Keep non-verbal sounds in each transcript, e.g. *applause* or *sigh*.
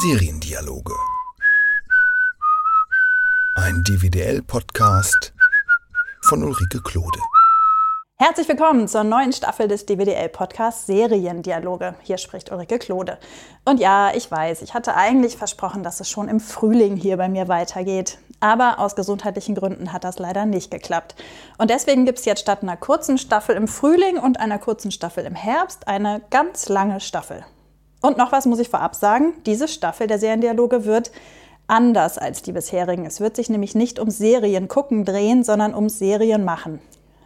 Seriendialoge. Ein DVDL-Podcast von Ulrike Klode. Herzlich willkommen zur neuen Staffel des DWDL-Podcasts Seriendialoge. Hier spricht Ulrike Klode. Und ja, ich weiß, ich hatte eigentlich versprochen, dass es schon im Frühling hier bei mir weitergeht. Aber aus gesundheitlichen Gründen hat das leider nicht geklappt. Und deswegen gibt es jetzt statt einer kurzen Staffel im Frühling und einer kurzen Staffel im Herbst eine ganz lange Staffel. Und noch was muss ich vorab sagen. Diese Staffel der Seriendialoge wird anders als die bisherigen. Es wird sich nämlich nicht um Serien gucken drehen, sondern um Serien machen.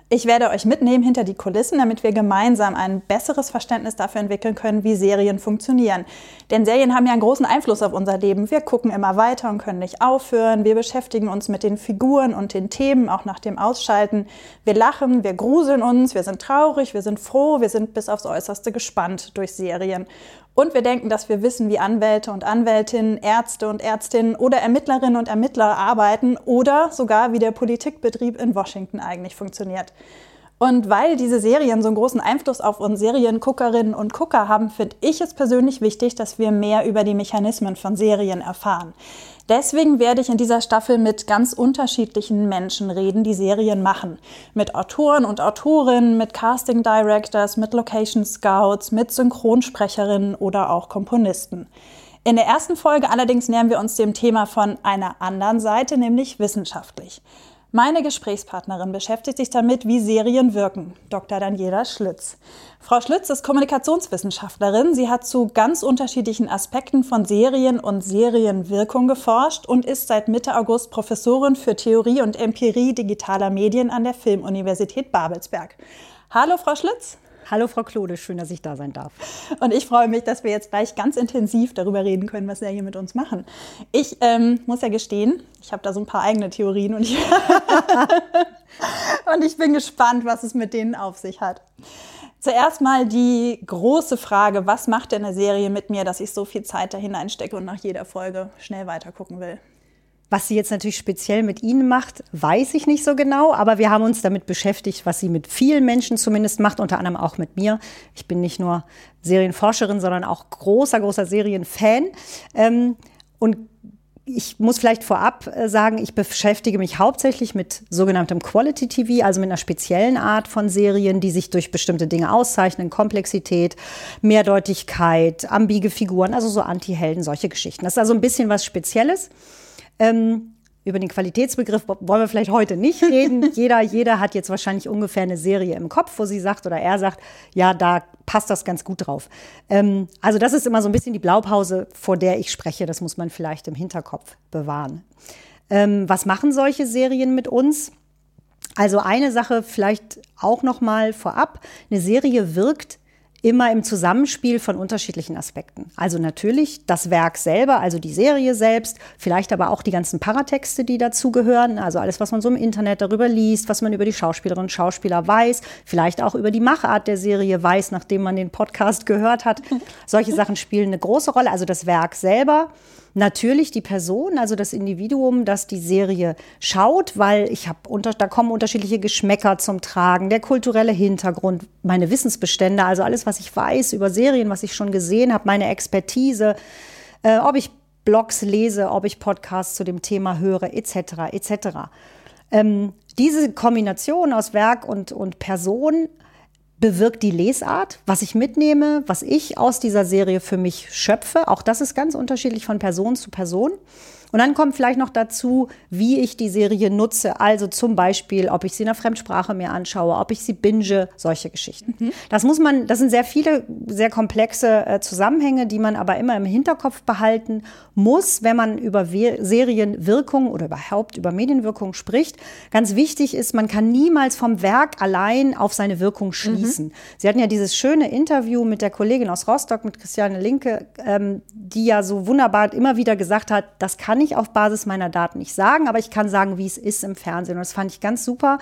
Ich werde euch mitnehmen hinter die Kulissen, damit wir gemeinsam ein besseres Verständnis dafür entwickeln können, wie Serien funktionieren. Denn Serien haben ja einen großen Einfluss auf unser Leben. Wir gucken immer weiter und können nicht aufhören. Wir beschäftigen uns mit den Figuren und den Themen, auch nach dem Ausschalten. Wir lachen, wir gruseln uns, wir sind traurig, wir sind froh, wir sind bis aufs Äußerste gespannt durch Serien. Und wir denken, dass wir wissen, wie Anwälte und Anwältinnen, Ärzte und Ärztinnen oder Ermittlerinnen und Ermittler arbeiten oder sogar wie der Politikbetrieb in Washington eigentlich funktioniert. Und weil diese Serien so einen großen Einfluss auf uns Serienguckerinnen und Gucker haben, finde ich es persönlich wichtig, dass wir mehr über die Mechanismen von Serien erfahren. Deswegen werde ich in dieser Staffel mit ganz unterschiedlichen Menschen reden, die Serien machen. Mit Autoren und Autorinnen, mit Casting Directors, mit Location Scouts, mit Synchronsprecherinnen oder auch Komponisten. In der ersten Folge allerdings nähern wir uns dem Thema von einer anderen Seite, nämlich wissenschaftlich. Meine Gesprächspartnerin beschäftigt sich damit, wie Serien wirken, Dr. Daniela Schlitz. Frau Schlitz ist Kommunikationswissenschaftlerin. Sie hat zu ganz unterschiedlichen Aspekten von Serien und Serienwirkung geforscht und ist seit Mitte August Professorin für Theorie und Empirie digitaler Medien an der Filmuniversität Babelsberg. Hallo, Frau Schlitz. Hallo Frau Klode, schön, dass ich da sein darf. Und ich freue mich, dass wir jetzt gleich ganz intensiv darüber reden können, was Sie hier mit uns machen. Ich ähm, muss ja gestehen, ich habe da so ein paar eigene Theorien und ich, *laughs* und ich bin gespannt, was es mit denen auf sich hat. Zuerst mal die große Frage, was macht denn eine Serie mit mir, dass ich so viel Zeit da hineinstecke und nach jeder Folge schnell weitergucken will? Was sie jetzt natürlich speziell mit Ihnen macht, weiß ich nicht so genau, aber wir haben uns damit beschäftigt, was sie mit vielen Menschen zumindest macht, unter anderem auch mit mir. Ich bin nicht nur Serienforscherin, sondern auch großer, großer Serienfan. Ähm, und ich muss vielleicht vorab äh, sagen, ich beschäftige mich hauptsächlich mit sogenanntem Quality TV, also mit einer speziellen Art von Serien, die sich durch bestimmte Dinge auszeichnen, Komplexität, Mehrdeutigkeit, ambige Figuren, also so Anti-Helden, solche Geschichten. Das ist also ein bisschen was Spezielles. Ähm, über den Qualitätsbegriff wollen wir vielleicht heute nicht reden. *laughs* jeder, jeder hat jetzt wahrscheinlich ungefähr eine Serie im Kopf, wo sie sagt oder er sagt, ja, da passt das ganz gut drauf. Ähm, also das ist immer so ein bisschen die Blaupause, vor der ich spreche. Das muss man vielleicht im Hinterkopf bewahren. Ähm, was machen solche Serien mit uns? Also eine Sache vielleicht auch noch mal vorab: Eine Serie wirkt immer im Zusammenspiel von unterschiedlichen Aspekten. Also natürlich das Werk selber, also die Serie selbst, vielleicht aber auch die ganzen Paratexte, die dazugehören, also alles, was man so im Internet darüber liest, was man über die Schauspielerinnen und Schauspieler weiß, vielleicht auch über die Machart der Serie weiß, nachdem man den Podcast gehört hat. *laughs* Solche Sachen spielen eine große Rolle, also das Werk selber natürlich die Person, also das Individuum, das die Serie schaut, weil ich habe unter, da kommen unterschiedliche Geschmäcker zum Tragen, der kulturelle Hintergrund, meine Wissensbestände, also alles, was ich weiß über Serien, was ich schon gesehen habe, meine Expertise, äh, ob ich Blogs lese, ob ich Podcasts zu dem Thema höre, etc. etc. Ähm, diese Kombination aus Werk und, und Person bewirkt die Lesart, was ich mitnehme, was ich aus dieser Serie für mich schöpfe. Auch das ist ganz unterschiedlich von Person zu Person. Und dann kommt vielleicht noch dazu, wie ich die Serie nutze. Also zum Beispiel, ob ich sie in der Fremdsprache mir anschaue, ob ich sie binge, solche Geschichten. Mhm. Das muss man, das sind sehr viele, sehr komplexe äh, Zusammenhänge, die man aber immer im Hinterkopf behalten muss, wenn man über We Serienwirkung oder überhaupt über Medienwirkung spricht. Ganz wichtig ist, man kann niemals vom Werk allein auf seine Wirkung mhm. schließen. Mhm. Sie hatten ja dieses schöne Interview mit der Kollegin aus Rostock, mit Christiane Linke, ähm, die ja so wunderbar immer wieder gesagt hat, das kann kann ich auf Basis meiner Daten nicht sagen, aber ich kann sagen, wie es ist im Fernsehen. Und das fand ich ganz super,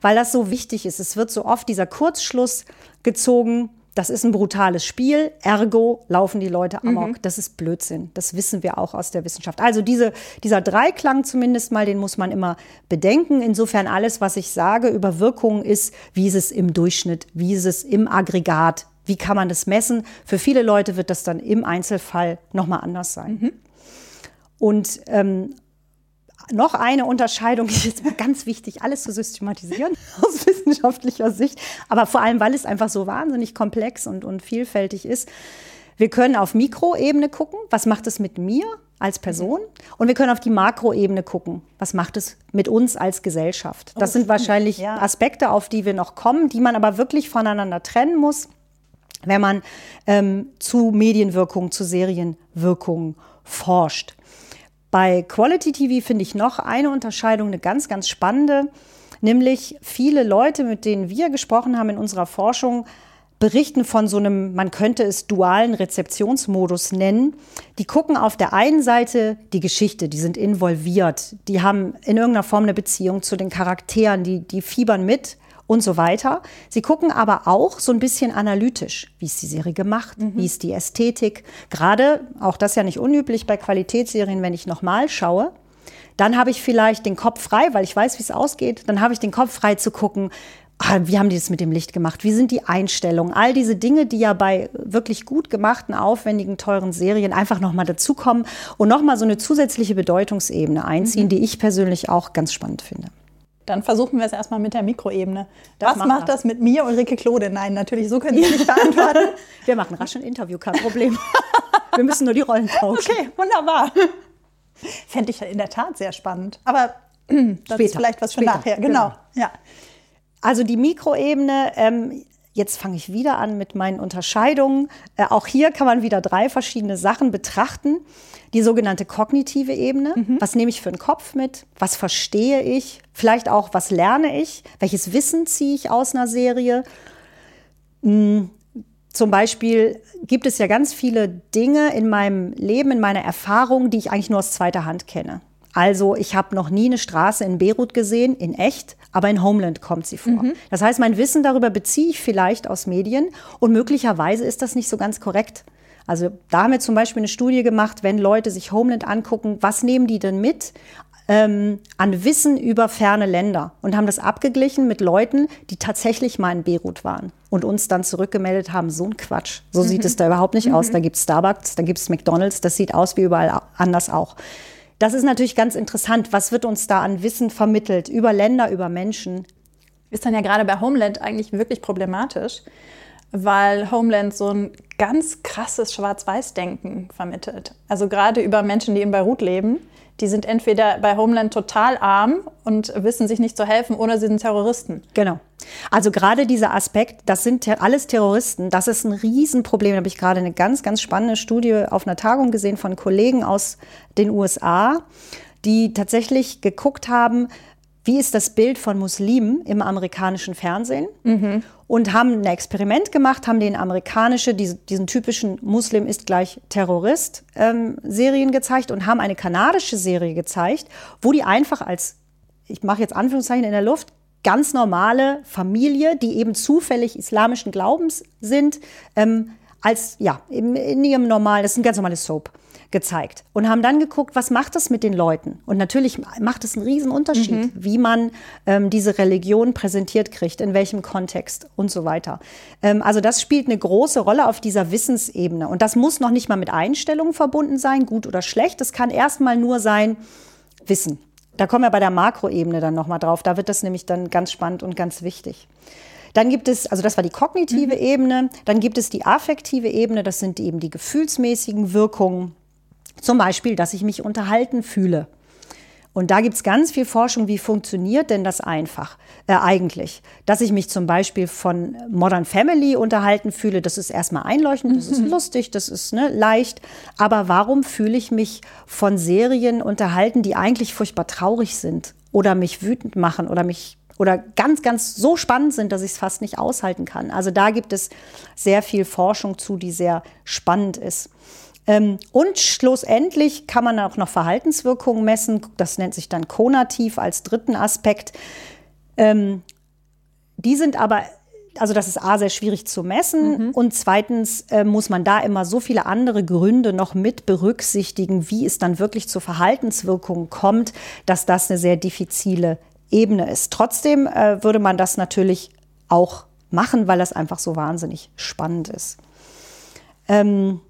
weil das so wichtig ist. Es wird so oft dieser Kurzschluss gezogen. Das ist ein brutales Spiel, ergo laufen die Leute amok. Mhm. Das ist Blödsinn. Das wissen wir auch aus der Wissenschaft. Also diese, dieser Dreiklang zumindest mal, den muss man immer bedenken. Insofern alles, was ich sage über Wirkungen ist, wie ist es im Durchschnitt, wie ist es im Aggregat, Wie kann man das messen? Für viele Leute wird das dann im Einzelfall nochmal anders sein. Mhm. Und ähm, noch eine Unterscheidung, ist jetzt mal ganz wichtig, alles zu systematisieren *laughs* aus wissenschaftlicher Sicht, aber vor allem, weil es einfach so wahnsinnig komplex und, und vielfältig ist. Wir können auf Mikroebene gucken, was macht es mit mir als Person? Und wir können auf die Makroebene gucken, was macht es mit uns als Gesellschaft? Das sind wahrscheinlich. Aspekte, auf die wir noch kommen, die man aber wirklich voneinander trennen muss, wenn man ähm, zu Medienwirkung, zu Serienwirkung forscht. Bei Quality TV finde ich noch eine Unterscheidung, eine ganz, ganz spannende, nämlich viele Leute, mit denen wir gesprochen haben in unserer Forschung, berichten von so einem, man könnte es dualen Rezeptionsmodus nennen. Die gucken auf der einen Seite die Geschichte, die sind involviert, die haben in irgendeiner Form eine Beziehung zu den Charakteren, die, die fiebern mit und so weiter. Sie gucken aber auch so ein bisschen analytisch. Wie ist die Serie gemacht? Mhm. Wie ist die Ästhetik? Gerade, auch das ja nicht unüblich bei Qualitätsserien, wenn ich nochmal schaue, dann habe ich vielleicht den Kopf frei, weil ich weiß, wie es ausgeht. Dann habe ich den Kopf frei zu gucken, ah, wie haben die das mit dem Licht gemacht? Wie sind die Einstellungen? All diese Dinge, die ja bei wirklich gut gemachten, aufwendigen, teuren Serien einfach nochmal dazukommen und nochmal so eine zusätzliche Bedeutungsebene einziehen, mhm. die ich persönlich auch ganz spannend finde. Dann versuchen wir es erstmal mit der Mikroebene. Das Was macht das mit mir, Ulrike Klode? Nein, natürlich, so können Sie *laughs* nicht beantworten. wir machen rasch ein Interview, kein Problem. *laughs* wir müssen nur die Rollen tauschen. Okay, wunderbar. Fände ich in der Tat sehr spannend. Aber *clears throat* das Später. ist vielleicht was für Später. nachher. Genau. genau. Ja. Also die Mikroebene, ähm, Jetzt fange ich wieder an mit meinen Unterscheidungen. Äh, auch hier kann man wieder drei verschiedene Sachen betrachten. Die sogenannte kognitive Ebene. Mhm. Was nehme ich für einen Kopf mit? Was verstehe ich? Vielleicht auch, was lerne ich? Welches Wissen ziehe ich aus einer Serie? Hm, zum Beispiel gibt es ja ganz viele Dinge in meinem Leben, in meiner Erfahrung, die ich eigentlich nur aus zweiter Hand kenne. Also ich habe noch nie eine Straße in Beirut gesehen, in echt, aber in Homeland kommt sie vor. Mhm. Das heißt, mein Wissen darüber beziehe ich vielleicht aus Medien und möglicherweise ist das nicht so ganz korrekt. Also da haben wir zum Beispiel eine Studie gemacht, wenn Leute sich Homeland angucken, was nehmen die denn mit ähm, an Wissen über ferne Länder und haben das abgeglichen mit Leuten, die tatsächlich mal in Beirut waren und uns dann zurückgemeldet haben, so ein Quatsch. So mhm. sieht es da überhaupt nicht mhm. aus. Da gibt es Starbucks, da gibt es McDonald's, das sieht aus wie überall anders auch. Das ist natürlich ganz interessant. Was wird uns da an Wissen vermittelt über Länder, über Menschen? Ist dann ja gerade bei Homeland eigentlich wirklich problematisch, weil Homeland so ein ganz krasses Schwarz-Weiß-Denken vermittelt. Also gerade über Menschen, die in Beirut leben, die sind entweder bei Homeland total arm und wissen sich nicht zu helfen oder sie sind Terroristen. Genau. Also gerade dieser Aspekt, das sind alles Terroristen, das ist ein Riesenproblem. Da habe ich gerade eine ganz, ganz spannende Studie auf einer Tagung gesehen von Kollegen aus den USA, die tatsächlich geguckt haben, wie ist das Bild von Muslimen im amerikanischen Fernsehen mhm. und haben ein Experiment gemacht, haben den amerikanische, diesen, diesen typischen Muslim ist gleich Terrorist ähm, Serien gezeigt und haben eine kanadische Serie gezeigt, wo die einfach als, ich mache jetzt Anführungszeichen in der Luft, ganz normale Familie, die eben zufällig islamischen Glaubens sind, ähm, als ja, in, in ihrem normalen, das ist ein ganz normales Soap gezeigt und haben dann geguckt, was macht das mit den Leuten? Und natürlich macht es einen riesen Unterschied, mhm. wie man ähm, diese Religion präsentiert kriegt, in welchem Kontext und so weiter. Ähm, also das spielt eine große Rolle auf dieser Wissensebene. Und das muss noch nicht mal mit Einstellungen verbunden sein, gut oder schlecht. Es kann erstmal nur sein, Wissen. Da kommen wir bei der Makroebene dann nochmal drauf. Da wird das nämlich dann ganz spannend und ganz wichtig. Dann gibt es, also das war die kognitive mhm. Ebene, dann gibt es die affektive Ebene, das sind eben die gefühlsmäßigen Wirkungen. Zum Beispiel, dass ich mich unterhalten fühle. Und da gibt es ganz viel Forschung, wie funktioniert denn das einfach äh, eigentlich? Dass ich mich zum Beispiel von Modern Family unterhalten fühle, das ist erstmal einleuchtend, das ist mhm. lustig, das ist ne, leicht. Aber warum fühle ich mich von Serien unterhalten, die eigentlich furchtbar traurig sind oder mich wütend machen oder mich oder ganz, ganz so spannend sind, dass ich es fast nicht aushalten kann? Also da gibt es sehr viel Forschung zu, die sehr spannend ist. Ähm, und schlussendlich kann man auch noch Verhaltenswirkungen messen. Das nennt sich dann konativ als dritten Aspekt. Ähm, die sind aber also das ist A, sehr schwierig zu messen mhm. und zweitens äh, muss man da immer so viele andere Gründe noch mit berücksichtigen, wie es dann wirklich zu Verhaltenswirkungen kommt, dass das eine sehr diffizile Ebene ist. Trotzdem äh, würde man das natürlich auch machen, weil das einfach so wahnsinnig spannend ist. Ähm,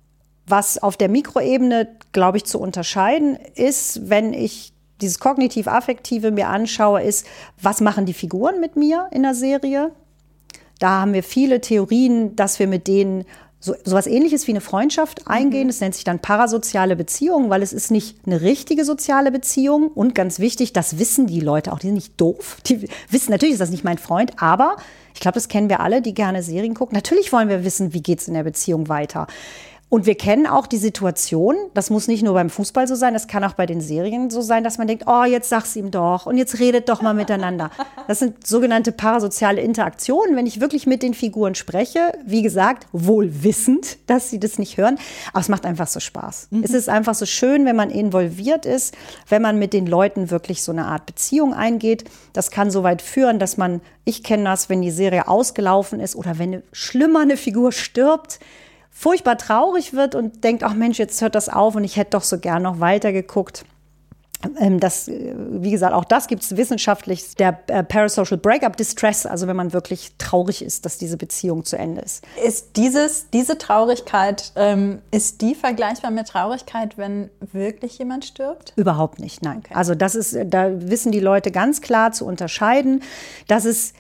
was auf der Mikroebene, glaube ich, zu unterscheiden ist, wenn ich dieses kognitiv-affektive mir anschaue, ist, was machen die Figuren mit mir in der Serie? Da haben wir viele Theorien, dass wir mit denen so sowas ähnliches wie eine Freundschaft eingehen. Mhm. Das nennt sich dann parasoziale Beziehung, weil es ist nicht eine richtige soziale Beziehung. Und ganz wichtig, das wissen die Leute auch. Die sind nicht doof. Die wissen, natürlich ist das nicht mein Freund, aber ich glaube, das kennen wir alle, die gerne Serien gucken. Natürlich wollen wir wissen, wie geht es in der Beziehung weiter. Und wir kennen auch die Situation, das muss nicht nur beim Fußball so sein, das kann auch bei den Serien so sein, dass man denkt, oh, jetzt sag's ihm doch und jetzt redet doch mal miteinander. Das sind sogenannte parasoziale Interaktionen, wenn ich wirklich mit den Figuren spreche, wie gesagt, wohl wissend, dass sie das nicht hören, aber es macht einfach so Spaß. Mhm. Es ist einfach so schön, wenn man involviert ist, wenn man mit den Leuten wirklich so eine Art Beziehung eingeht. Das kann so weit führen, dass man, ich kenne das, wenn die Serie ausgelaufen ist oder wenn eine schlimmer eine Figur stirbt, furchtbar traurig wird und denkt, ach Mensch, jetzt hört das auf und ich hätte doch so gern noch weiter geguckt. Ähm, das, äh, wie gesagt, auch das gibt es wissenschaftlich, der äh, Parasocial Breakup Distress, also wenn man wirklich traurig ist, dass diese Beziehung zu Ende ist. Ist dieses, diese Traurigkeit, ähm, ist die vergleichbar mit Traurigkeit, wenn wirklich jemand stirbt? Überhaupt nicht, nein. Okay. Also das ist, da wissen die Leute ganz klar zu unterscheiden, dass es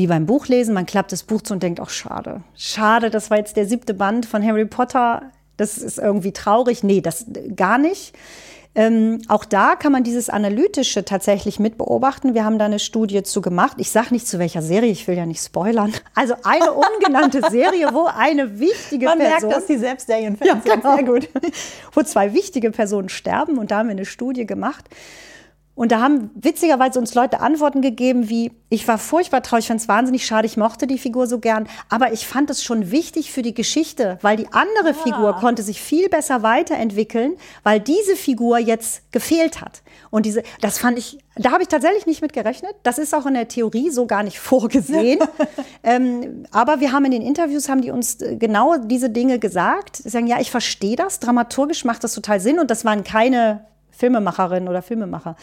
wie beim Buchlesen, man klappt das Buch zu und denkt, ach schade, schade, das war jetzt der siebte Band von Harry Potter, das ist irgendwie traurig. Nee, das gar nicht. Ähm, auch da kann man dieses Analytische tatsächlich mit beobachten. Wir haben da eine Studie zu gemacht. Ich sage nicht zu welcher Serie, ich will ja nicht spoilern. Also eine *laughs* ungenannte Serie, wo eine wichtige man Person... Man merkt, dass die selbst Serienfans ja, genau. sehr gut. *laughs* wo zwei wichtige Personen sterben und da haben wir eine Studie gemacht. Und da haben witzigerweise uns Leute Antworten gegeben wie, ich war furchtbar traurig, ich fand es wahnsinnig schade, ich mochte die Figur so gern, aber ich fand es schon wichtig für die Geschichte, weil die andere ja. Figur konnte sich viel besser weiterentwickeln, weil diese Figur jetzt gefehlt hat. Und diese, das fand ich, da habe ich tatsächlich nicht mit gerechnet. Das ist auch in der Theorie so gar nicht *laughs* vorgesehen. *laughs* ähm, aber wir haben in den Interviews, haben die uns äh, genau diese Dinge gesagt. Sie sagen, ja, ich verstehe das, dramaturgisch macht das total Sinn und das waren keine Filmemacherin oder Filmemacher.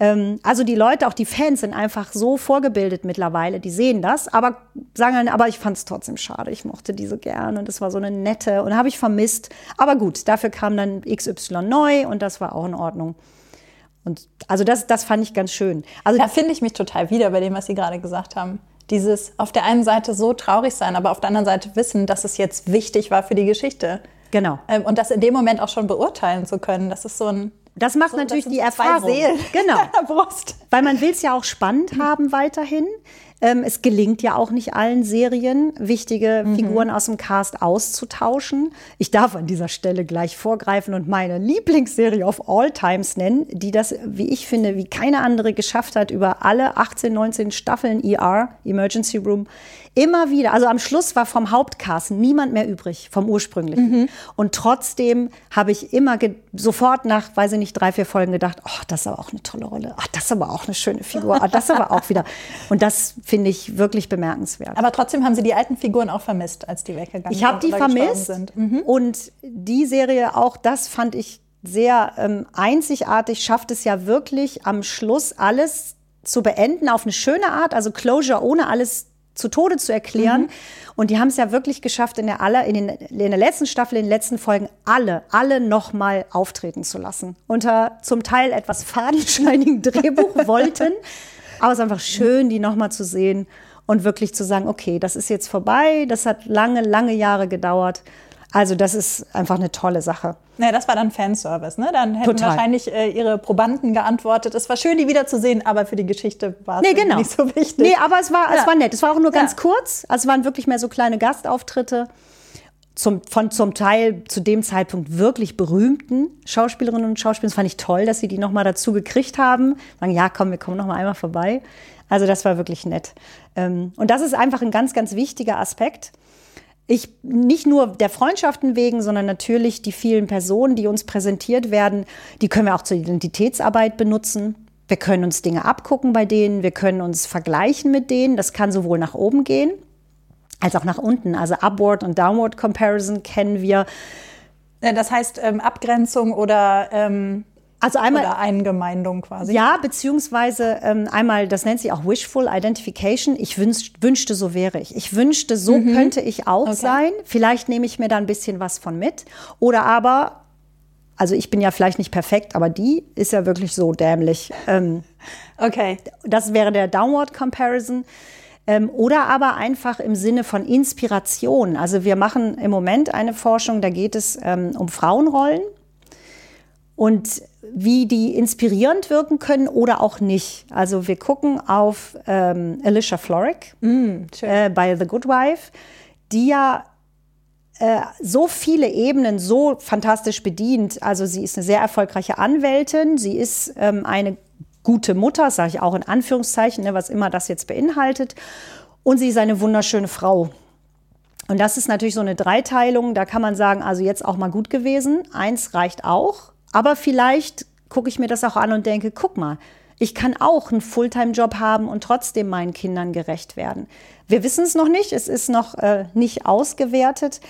Ähm, also die Leute, auch die Fans sind einfach so vorgebildet mittlerweile, die sehen das, aber sagen dann, aber ich fand es trotzdem schade, ich mochte die so gern und es war so eine nette und habe ich vermisst. Aber gut, dafür kam dann XY neu und das war auch in Ordnung. Und also das, das fand ich ganz schön. Also da finde ich mich total wieder bei dem, was Sie gerade gesagt haben. Dieses auf der einen Seite so traurig sein, aber auf der anderen Seite wissen, dass es jetzt wichtig war für die Geschichte. Genau. Ähm, und das in dem Moment auch schon beurteilen zu können. Das ist so ein das macht so, natürlich das die Erfahrung. Genau. *laughs* Brust. Weil man will es ja auch spannend haben weiterhin. Ähm, es gelingt ja auch nicht allen Serien, wichtige mhm. Figuren aus dem Cast auszutauschen. Ich darf an dieser Stelle gleich vorgreifen und meine Lieblingsserie of all times nennen, die das, wie ich finde, wie keine andere geschafft hat, über alle 18, 19 Staffeln ER, Emergency Room, immer wieder. Also am Schluss war vom Hauptcast niemand mehr übrig, vom ursprünglichen. Mhm. Und trotzdem habe ich immer sofort nach, weiß ich nicht, drei, vier Folgen gedacht, oh, das ist aber auch eine tolle Rolle. Ach, das ist aber auch eine schöne Figur. Ach, das aber auch wieder. Und das finde ich wirklich bemerkenswert. Aber trotzdem haben Sie die alten Figuren auch vermisst, als die weggegangen ich sind. Ich habe die vermisst. Mhm. Und die Serie, auch das fand ich sehr ähm, einzigartig, schafft es ja wirklich am Schluss alles zu beenden auf eine schöne Art, also Closure ohne alles zu Tode zu erklären. Mhm. Und die haben es ja wirklich geschafft, in der, aller, in, den, in der letzten Staffel, in den letzten Folgen alle, alle nochmal auftreten zu lassen. Unter zum Teil etwas fadenscheinigen *laughs* Drehbuch wollten. Aber es ist einfach schön, die nochmal zu sehen und wirklich zu sagen, okay, das ist jetzt vorbei, das hat lange, lange Jahre gedauert. Also das ist einfach eine tolle Sache. Naja, das war dann Fanservice, ne? Dann hätten Total. wahrscheinlich äh, ihre Probanden geantwortet. Es war schön, die wiederzusehen, aber für die Geschichte war es nee, genau. nicht so wichtig. Nee, aber es war, ja. es war nett. Es war auch nur ganz ja. kurz. Also es waren wirklich mehr so kleine Gastauftritte zum, von zum Teil zu dem Zeitpunkt wirklich berühmten Schauspielerinnen und Schauspieler. Das fand ich toll, dass sie die nochmal dazu gekriegt haben. Sagen, ja, komm, wir kommen nochmal einmal vorbei. Also das war wirklich nett. Ähm, und das ist einfach ein ganz, ganz wichtiger Aspekt. Ich nicht nur der Freundschaften wegen, sondern natürlich die vielen Personen, die uns präsentiert werden, die können wir auch zur Identitätsarbeit benutzen. Wir können uns Dinge abgucken bei denen, wir können uns vergleichen mit denen. Das kann sowohl nach oben gehen als auch nach unten. Also Upward und Downward Comparison kennen wir. Das heißt ähm, Abgrenzung oder ähm, Also einmal Oder Eingemeindung quasi. Ja, beziehungsweise ähm, einmal, das nennt sich auch Wishful Identification. Ich wünsch, wünschte, so wäre ich. Ich wünschte, so könnte ich auch Okay. sein. Vielleicht nehme ich mir da ein bisschen was von mit. Oder aber, also ich bin ja vielleicht nicht perfekt, aber die ist ja wirklich so dämlich. Ähm, *laughs* Okay. das wäre der Downward Comparison. Ähm, oder aber einfach im Sinne von Inspiration. Also wir machen im Moment eine Forschung, da geht es ähm, um Frauenrollen und wie die inspirierend wirken können oder auch nicht. Also wir gucken auf ähm, Alicia Florrick äh, bei The Good Wife, die ja äh, so viele Ebenen so fantastisch bedient. Also sie ist eine sehr erfolgreiche Anwältin, sie ist ähm, eine gute Mutter, sage ich auch in Anführungszeichen, ne, was immer das jetzt beinhaltet. Und sie ist eine wunderschöne Frau. Und das ist natürlich so eine Dreiteilung. Da kann man sagen, also jetzt auch mal gut gewesen. Eins reicht auch. Aber vielleicht gucke ich mir das auch an und denke, guck mal, ich kann auch einen Fulltime-Job haben und trotzdem meinen Kindern gerecht werden. Wir wissen es noch nicht. Es ist noch äh, nicht ausgewertet.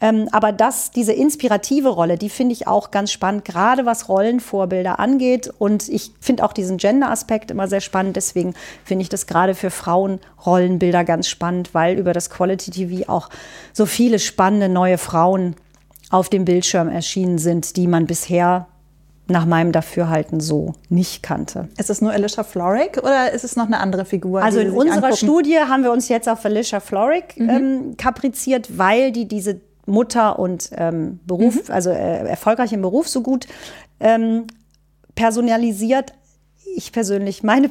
Ähm, aber das, diese inspirative Rolle, die finde ich auch ganz spannend, gerade was Rollenvorbilder angeht. Und ich finde auch diesen Gender-Aspekt immer sehr spannend. Deswegen finde ich das gerade für Frauen Rollenbilder ganz spannend, weil über das Quality TV auch so viele spannende neue Frauen auf dem Bildschirm erschienen sind, die man bisher nach meinem Dafürhalten so nicht kannte. Ist es nur Alicia Florrick oder ist es noch eine andere Figur? Also in unserer angucken? Studie haben wir uns jetzt auf Alicia Florrick ähm, kapriziert, weil die diese Mutter und ähm, Beruf, also äh, erfolgreich im Beruf so gut ähm, personalisiert. Ich persönlich, meine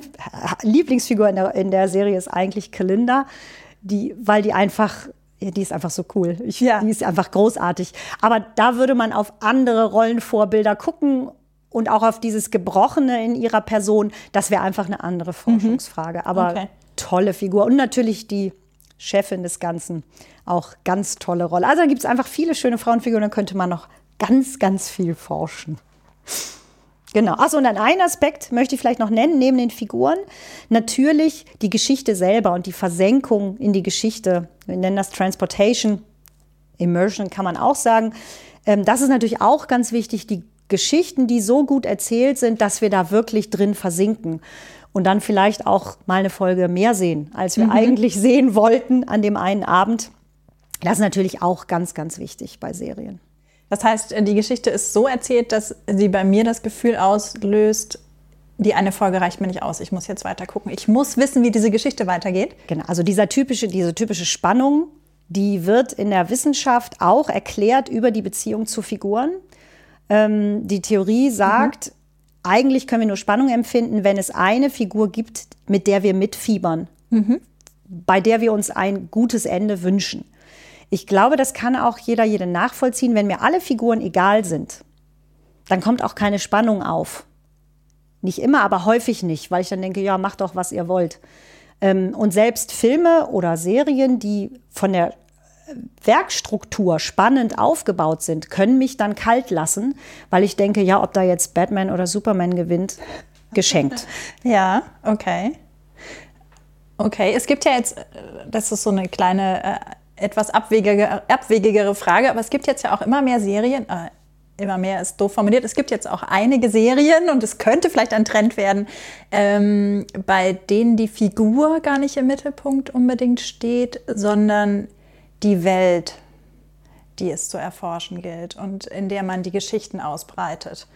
Lieblingsfigur in der, in der Serie ist eigentlich Kalinda, die, weil die einfach, ja, die ist einfach so cool. Ich, Ja. Die ist einfach großartig. Aber da würde man auf andere Rollenvorbilder gucken und auch auf dieses Gebrochene in ihrer Person. Das wäre einfach eine andere Forschungsfrage. Aber Okay. tolle Figur. Und natürlich die Chefin des Ganzen. Auch ganz tolle Rolle. Also da gibt es einfach viele schöne Frauenfiguren. Da könnte man noch ganz, ganz viel forschen. Genau. Achso, und dann ein Aspekt möchte ich vielleicht noch nennen, neben den Figuren. Natürlich die Geschichte selber und die Versenkung in die Geschichte. Wir nennen das Transportation. Immersion kann man auch sagen. Ähm, das ist natürlich auch ganz wichtig, die Geschichten, die so gut erzählt sind, dass wir da wirklich drin versinken. Und dann vielleicht auch mal eine Folge mehr sehen, als wir eigentlich *laughs* sehen wollten an dem einen Abend. Das ist natürlich auch ganz, ganz wichtig bei Serien. Das heißt, die Geschichte ist so erzählt, dass sie bei mir das Gefühl auslöst, die eine Folge reicht mir nicht aus. Ich muss jetzt weiter gucken. Ich muss wissen, wie diese Geschichte weitergeht. Genau, also dieser typische, diese typische Spannung, die wird in der Wissenschaft auch erklärt über die Beziehung zu Figuren. Ähm, die Theorie sagt, eigentlich können wir nur Spannung empfinden, wenn es eine Figur gibt, mit der wir mitfiebern, bei der wir uns ein gutes Ende wünschen. Ich glaube, das kann auch jeder, jede nachvollziehen. Wenn mir alle Figuren egal sind, dann kommt auch keine Spannung auf. Nicht immer, aber häufig nicht, weil ich dann denke, ja, macht doch, was ihr wollt. Ähm, und selbst Filme oder Serien, die von der Werkstruktur spannend aufgebaut sind, können mich dann kalt lassen, weil ich denke, ja, ob da jetzt Batman oder Superman gewinnt, geschenkt. *laughs* Ja, okay. Okay, es gibt ja jetzt, äh, das ist so eine kleine, äh, etwas abwegige, abwegigere Frage, aber es gibt jetzt ja auch immer mehr Serien, äh, immer mehr ist doof formuliert, es gibt jetzt auch einige Serien und es könnte vielleicht ein Trend werden, ähm, bei denen die Figur gar nicht im Mittelpunkt unbedingt steht, sondern die Welt, die es zu erforschen gilt und in der man die Geschichten ausbreitet.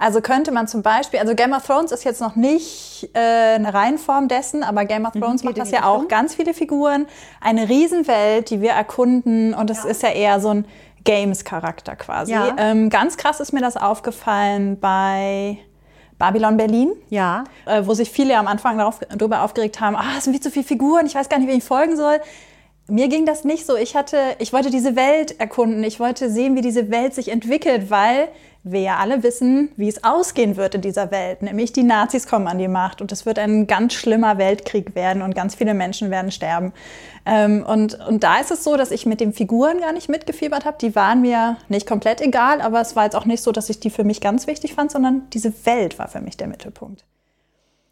Also könnte man zum Beispiel, also Game of Thrones ist jetzt noch nicht äh, eine Reihenform dessen, aber Game of Thrones geht macht das ja auch. Richtung. Ganz viele Figuren, eine Riesenwelt, die wir erkunden und es ist ja eher so ein Games-Charakter quasi. Ja. Ähm, ganz krass ist mir das aufgefallen bei Babylon Berlin Ja, äh, wo sich viele am Anfang darauf, darüber aufgeregt haben, ah, es sind viel zu viele Figuren, ich weiß gar nicht, wem ich folgen soll. Mir ging das nicht so. Ich hatte, ich wollte diese Welt erkunden. Ich wollte sehen, wie diese Welt sich entwickelt, weil wir ja alle wissen, wie es ausgehen wird in dieser Welt. Nämlich die Nazis kommen an die Macht und es wird ein ganz schlimmer Weltkrieg werden und ganz viele Menschen werden sterben. Ähm, und, und da ist es so, dass ich mit den Figuren gar nicht mitgefiebert habe. Die waren mir nicht komplett egal, aber es war jetzt auch nicht so, dass ich die für mich ganz wichtig fand, sondern diese Welt war für mich der Mittelpunkt.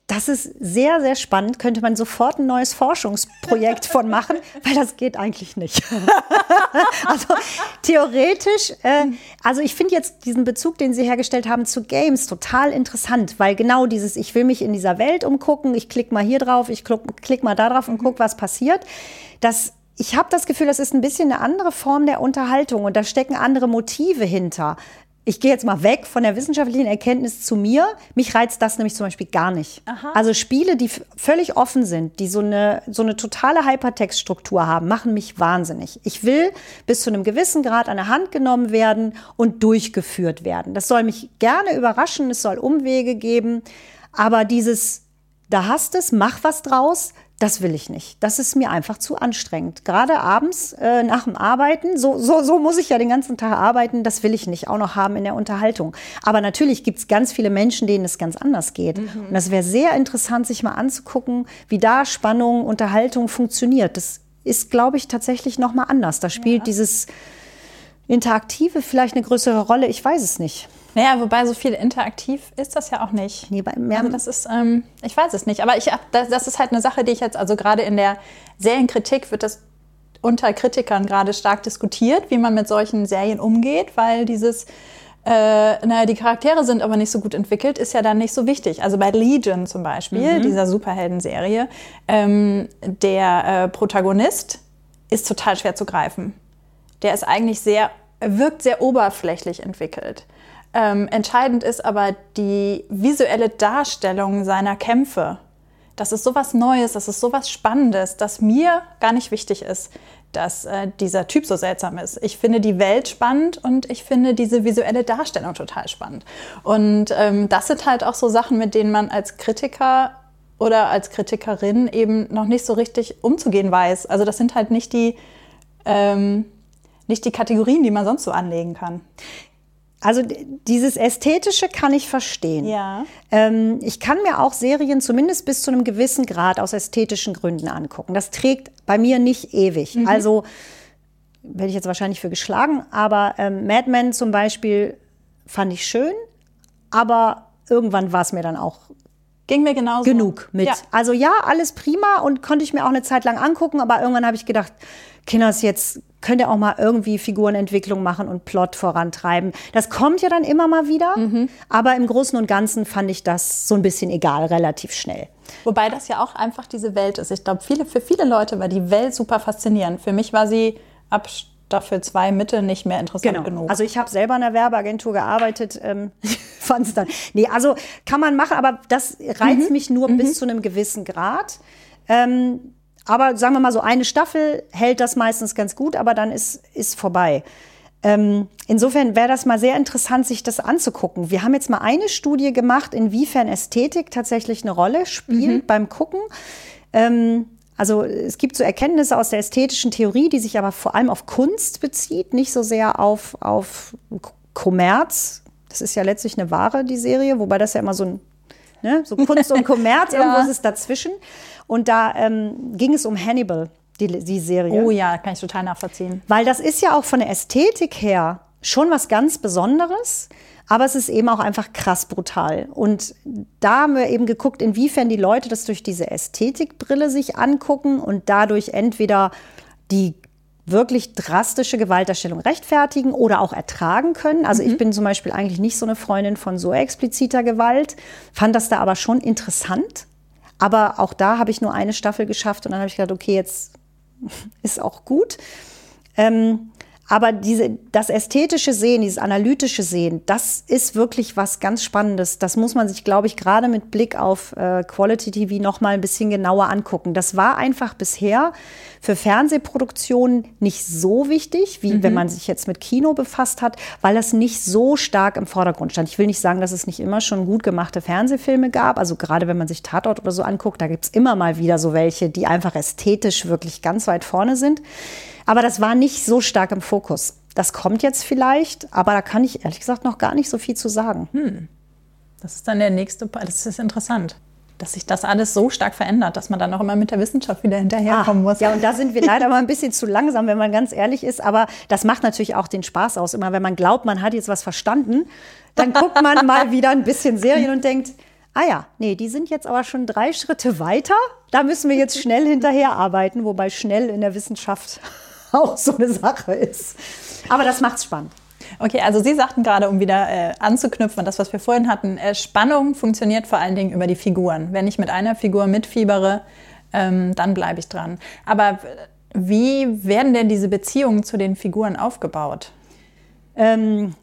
Das ist sehr, sehr spannend. Könnte man sofort ein neues Forschungsprojekt von machen, *laughs* weil das geht eigentlich nicht. *laughs* also theoretisch, äh, also ich finde jetzt diesen Bezug, den Sie hergestellt haben zu Games, total interessant, weil genau dieses, ich will mich in dieser Welt umgucken, ich klicke mal hier drauf, ich klick, klick mal da drauf und guck, was passiert. Das ich habe das Gefühl, das ist ein bisschen eine andere Form der Unterhaltung und da stecken andere Motive hinter ich gehe jetzt mal weg von der wissenschaftlichen Erkenntnis zu mir. Mich reizt das nämlich zum Beispiel gar nicht. Aha. Also Spiele, die völlig offen sind, die so eine, so eine totale Hypertextstruktur haben, machen mich wahnsinnig. Ich will bis zu einem gewissen Grad an der Hand genommen werden und durchgeführt werden. Das soll mich gerne überraschen, es soll Umwege geben. Aber dieses, da hast es, mach was draus, das will ich nicht. Das ist mir einfach zu anstrengend. Gerade abends äh, nach dem Arbeiten, so, so, so muss ich ja den ganzen Tag arbeiten, das will ich nicht auch noch haben in der Unterhaltung. Aber natürlich gibt es ganz viele Menschen, denen es ganz anders geht. Mhm. Und das wäre sehr interessant, sich mal anzugucken, wie da Spannung, Unterhaltung funktioniert. Das ist, glaube ich, tatsächlich noch mal anders. Da spielt ja. dieses Interaktive vielleicht eine größere Rolle. Ich weiß es nicht. Naja, wobei so viel interaktiv ist das ja auch nicht. Nee, bei mehr also das ist, ähm, ich weiß es nicht. Aber ich, das, das ist halt eine Sache, die ich jetzt, also gerade in der Serienkritik wird das unter Kritikern gerade stark diskutiert, wie man mit solchen Serien umgeht, weil dieses, äh, naja, die Charaktere sind aber nicht so gut entwickelt, ist ja dann nicht so wichtig. Also bei Legion zum Beispiel, mhm. dieser Superhelden-Serie, ähm, der äh, Protagonist ist total schwer zu greifen. Der ist eigentlich sehr, wirkt sehr oberflächlich entwickelt. Ähm, entscheidend ist aber die visuelle Darstellung seiner Kämpfe. Das ist sowas Neues, das ist sowas Spannendes, dass mir gar nicht wichtig ist, dass äh, dieser Typ so seltsam ist. Ich finde die Welt spannend und ich finde diese visuelle Darstellung total spannend. Und ähm, das sind halt auch so Sachen, mit denen man als Kritiker oder als Kritikerin eben noch nicht so richtig umzugehen weiß. Also das sind halt nicht die, ähm, nicht die Kategorien, die man sonst so anlegen kann. Also dieses Ästhetische kann ich verstehen. Ja. Ähm, ich kann mir auch Serien zumindest bis zu einem gewissen Grad aus ästhetischen Gründen angucken. Das trägt bei mir nicht ewig. Mhm. Also werde ich jetzt wahrscheinlich für geschlagen, aber ähm, Mad Men zum Beispiel fand ich schön, aber irgendwann war es mir dann auch Ging mir genauso. Genug mit. Ja. Also ja, alles prima und konnte ich mir auch eine Zeit lang angucken, aber irgendwann habe ich gedacht, Kinders, jetzt könnt ihr auch mal irgendwie Figurenentwicklung machen und Plot vorantreiben. Das kommt ja dann immer mal wieder, mhm. aber im Großen und Ganzen fand ich das so ein bisschen egal, relativ schnell. Wobei das ja auch einfach diese Welt ist. Ich glaube, viele, für viele Leute war die Welt super faszinierend. Für mich war sie ab Staffel 2 Mitte nicht mehr interessant genau. genug. Also ich habe selber in der Werbeagentur gearbeitet, ähm, *laughs* fand es dann. Nee, also kann man machen, aber das reizt mhm. mich nur mhm. bis zu einem gewissen Grad. Ähm, aber sagen wir mal so, eine Staffel hält das meistens ganz gut, aber dann ist, ist vorbei. Ähm, insofern wäre das mal sehr interessant, sich das anzugucken. Wir haben jetzt mal eine Studie gemacht, inwiefern Ästhetik tatsächlich eine Rolle spielt mhm. beim Gucken. Ähm, also es gibt so Erkenntnisse aus der ästhetischen Theorie, die sich aber vor allem auf Kunst bezieht, nicht so sehr auf, auf Kommerz. Das ist ja letztlich eine Ware, die Serie, wobei das ja immer so ein, ne, so Kunst und *laughs* Kommerz, ja. irgendwo ist dazwischen. Und da ähm, ging es um Hannibal, die, die Serie. Oh ja, kann ich total nachvollziehen. Weil das ist ja auch von der Ästhetik her schon was ganz Besonderes. Aber es ist eben auch einfach krass brutal. Und da haben wir eben geguckt, inwiefern die Leute das durch diese Ästhetikbrille sich angucken und dadurch entweder die wirklich drastische Gewalterstellung rechtfertigen oder auch ertragen können. Also mhm. ich bin zum Beispiel eigentlich nicht so eine Freundin von so expliziter Gewalt, fand das da aber schon interessant, aber auch da habe ich nur eine Staffel geschafft und dann habe ich gedacht, okay, jetzt *laughs* ist auch gut. Ähm, aber diese, das ästhetische Sehen, dieses analytische Sehen, das ist wirklich was ganz Spannendes. Das muss man sich, glaube ich, gerade mit Blick auf äh, Quality TV noch mal ein bisschen genauer angucken. Das war einfach bisher für Fernsehproduktionen nicht so wichtig, wie mhm. wenn man sich jetzt mit Kino befasst hat, weil das nicht so stark im Vordergrund stand. Ich will nicht sagen, dass es nicht immer schon gut gemachte Fernsehfilme gab. Also gerade wenn man sich Tatort oder so anguckt, da gibt es immer mal wieder so welche, die einfach ästhetisch wirklich ganz weit vorne sind. Aber das war nicht so stark im Fokus. Das kommt jetzt vielleicht, aber da kann ich ehrlich gesagt noch gar nicht so viel zu sagen. Hm. Das ist dann der nächste, das ist interessant dass sich das alles so stark verändert, dass man dann auch immer mit der Wissenschaft wieder hinterherkommen ah, muss. Ja, und da sind wir *laughs* leider mal ein bisschen zu langsam, wenn man ganz ehrlich ist. Aber das macht natürlich auch den Spaß aus. Immer wenn man glaubt, man hat jetzt was verstanden, dann guckt man mal *laughs* wieder ein bisschen Serien und denkt, ah ja, nee, die sind jetzt aber schon drei Schritte weiter. Da müssen wir jetzt schnell hinterher arbeiten, wobei schnell in der Wissenschaft *laughs* auch so eine Sache ist. Aber das macht's spannend. Okay, also Sie sagten gerade, um wieder äh, anzuknüpfen an das, was wir vorhin hatten, äh, Spannung funktioniert vor allen Dingen über die Figuren. Wenn ich mit einer Figur mitfiebere, ähm, dann bleibe ich dran. Aber äh, wie werden denn diese Beziehungen zu den Figuren aufgebaut? Ähm,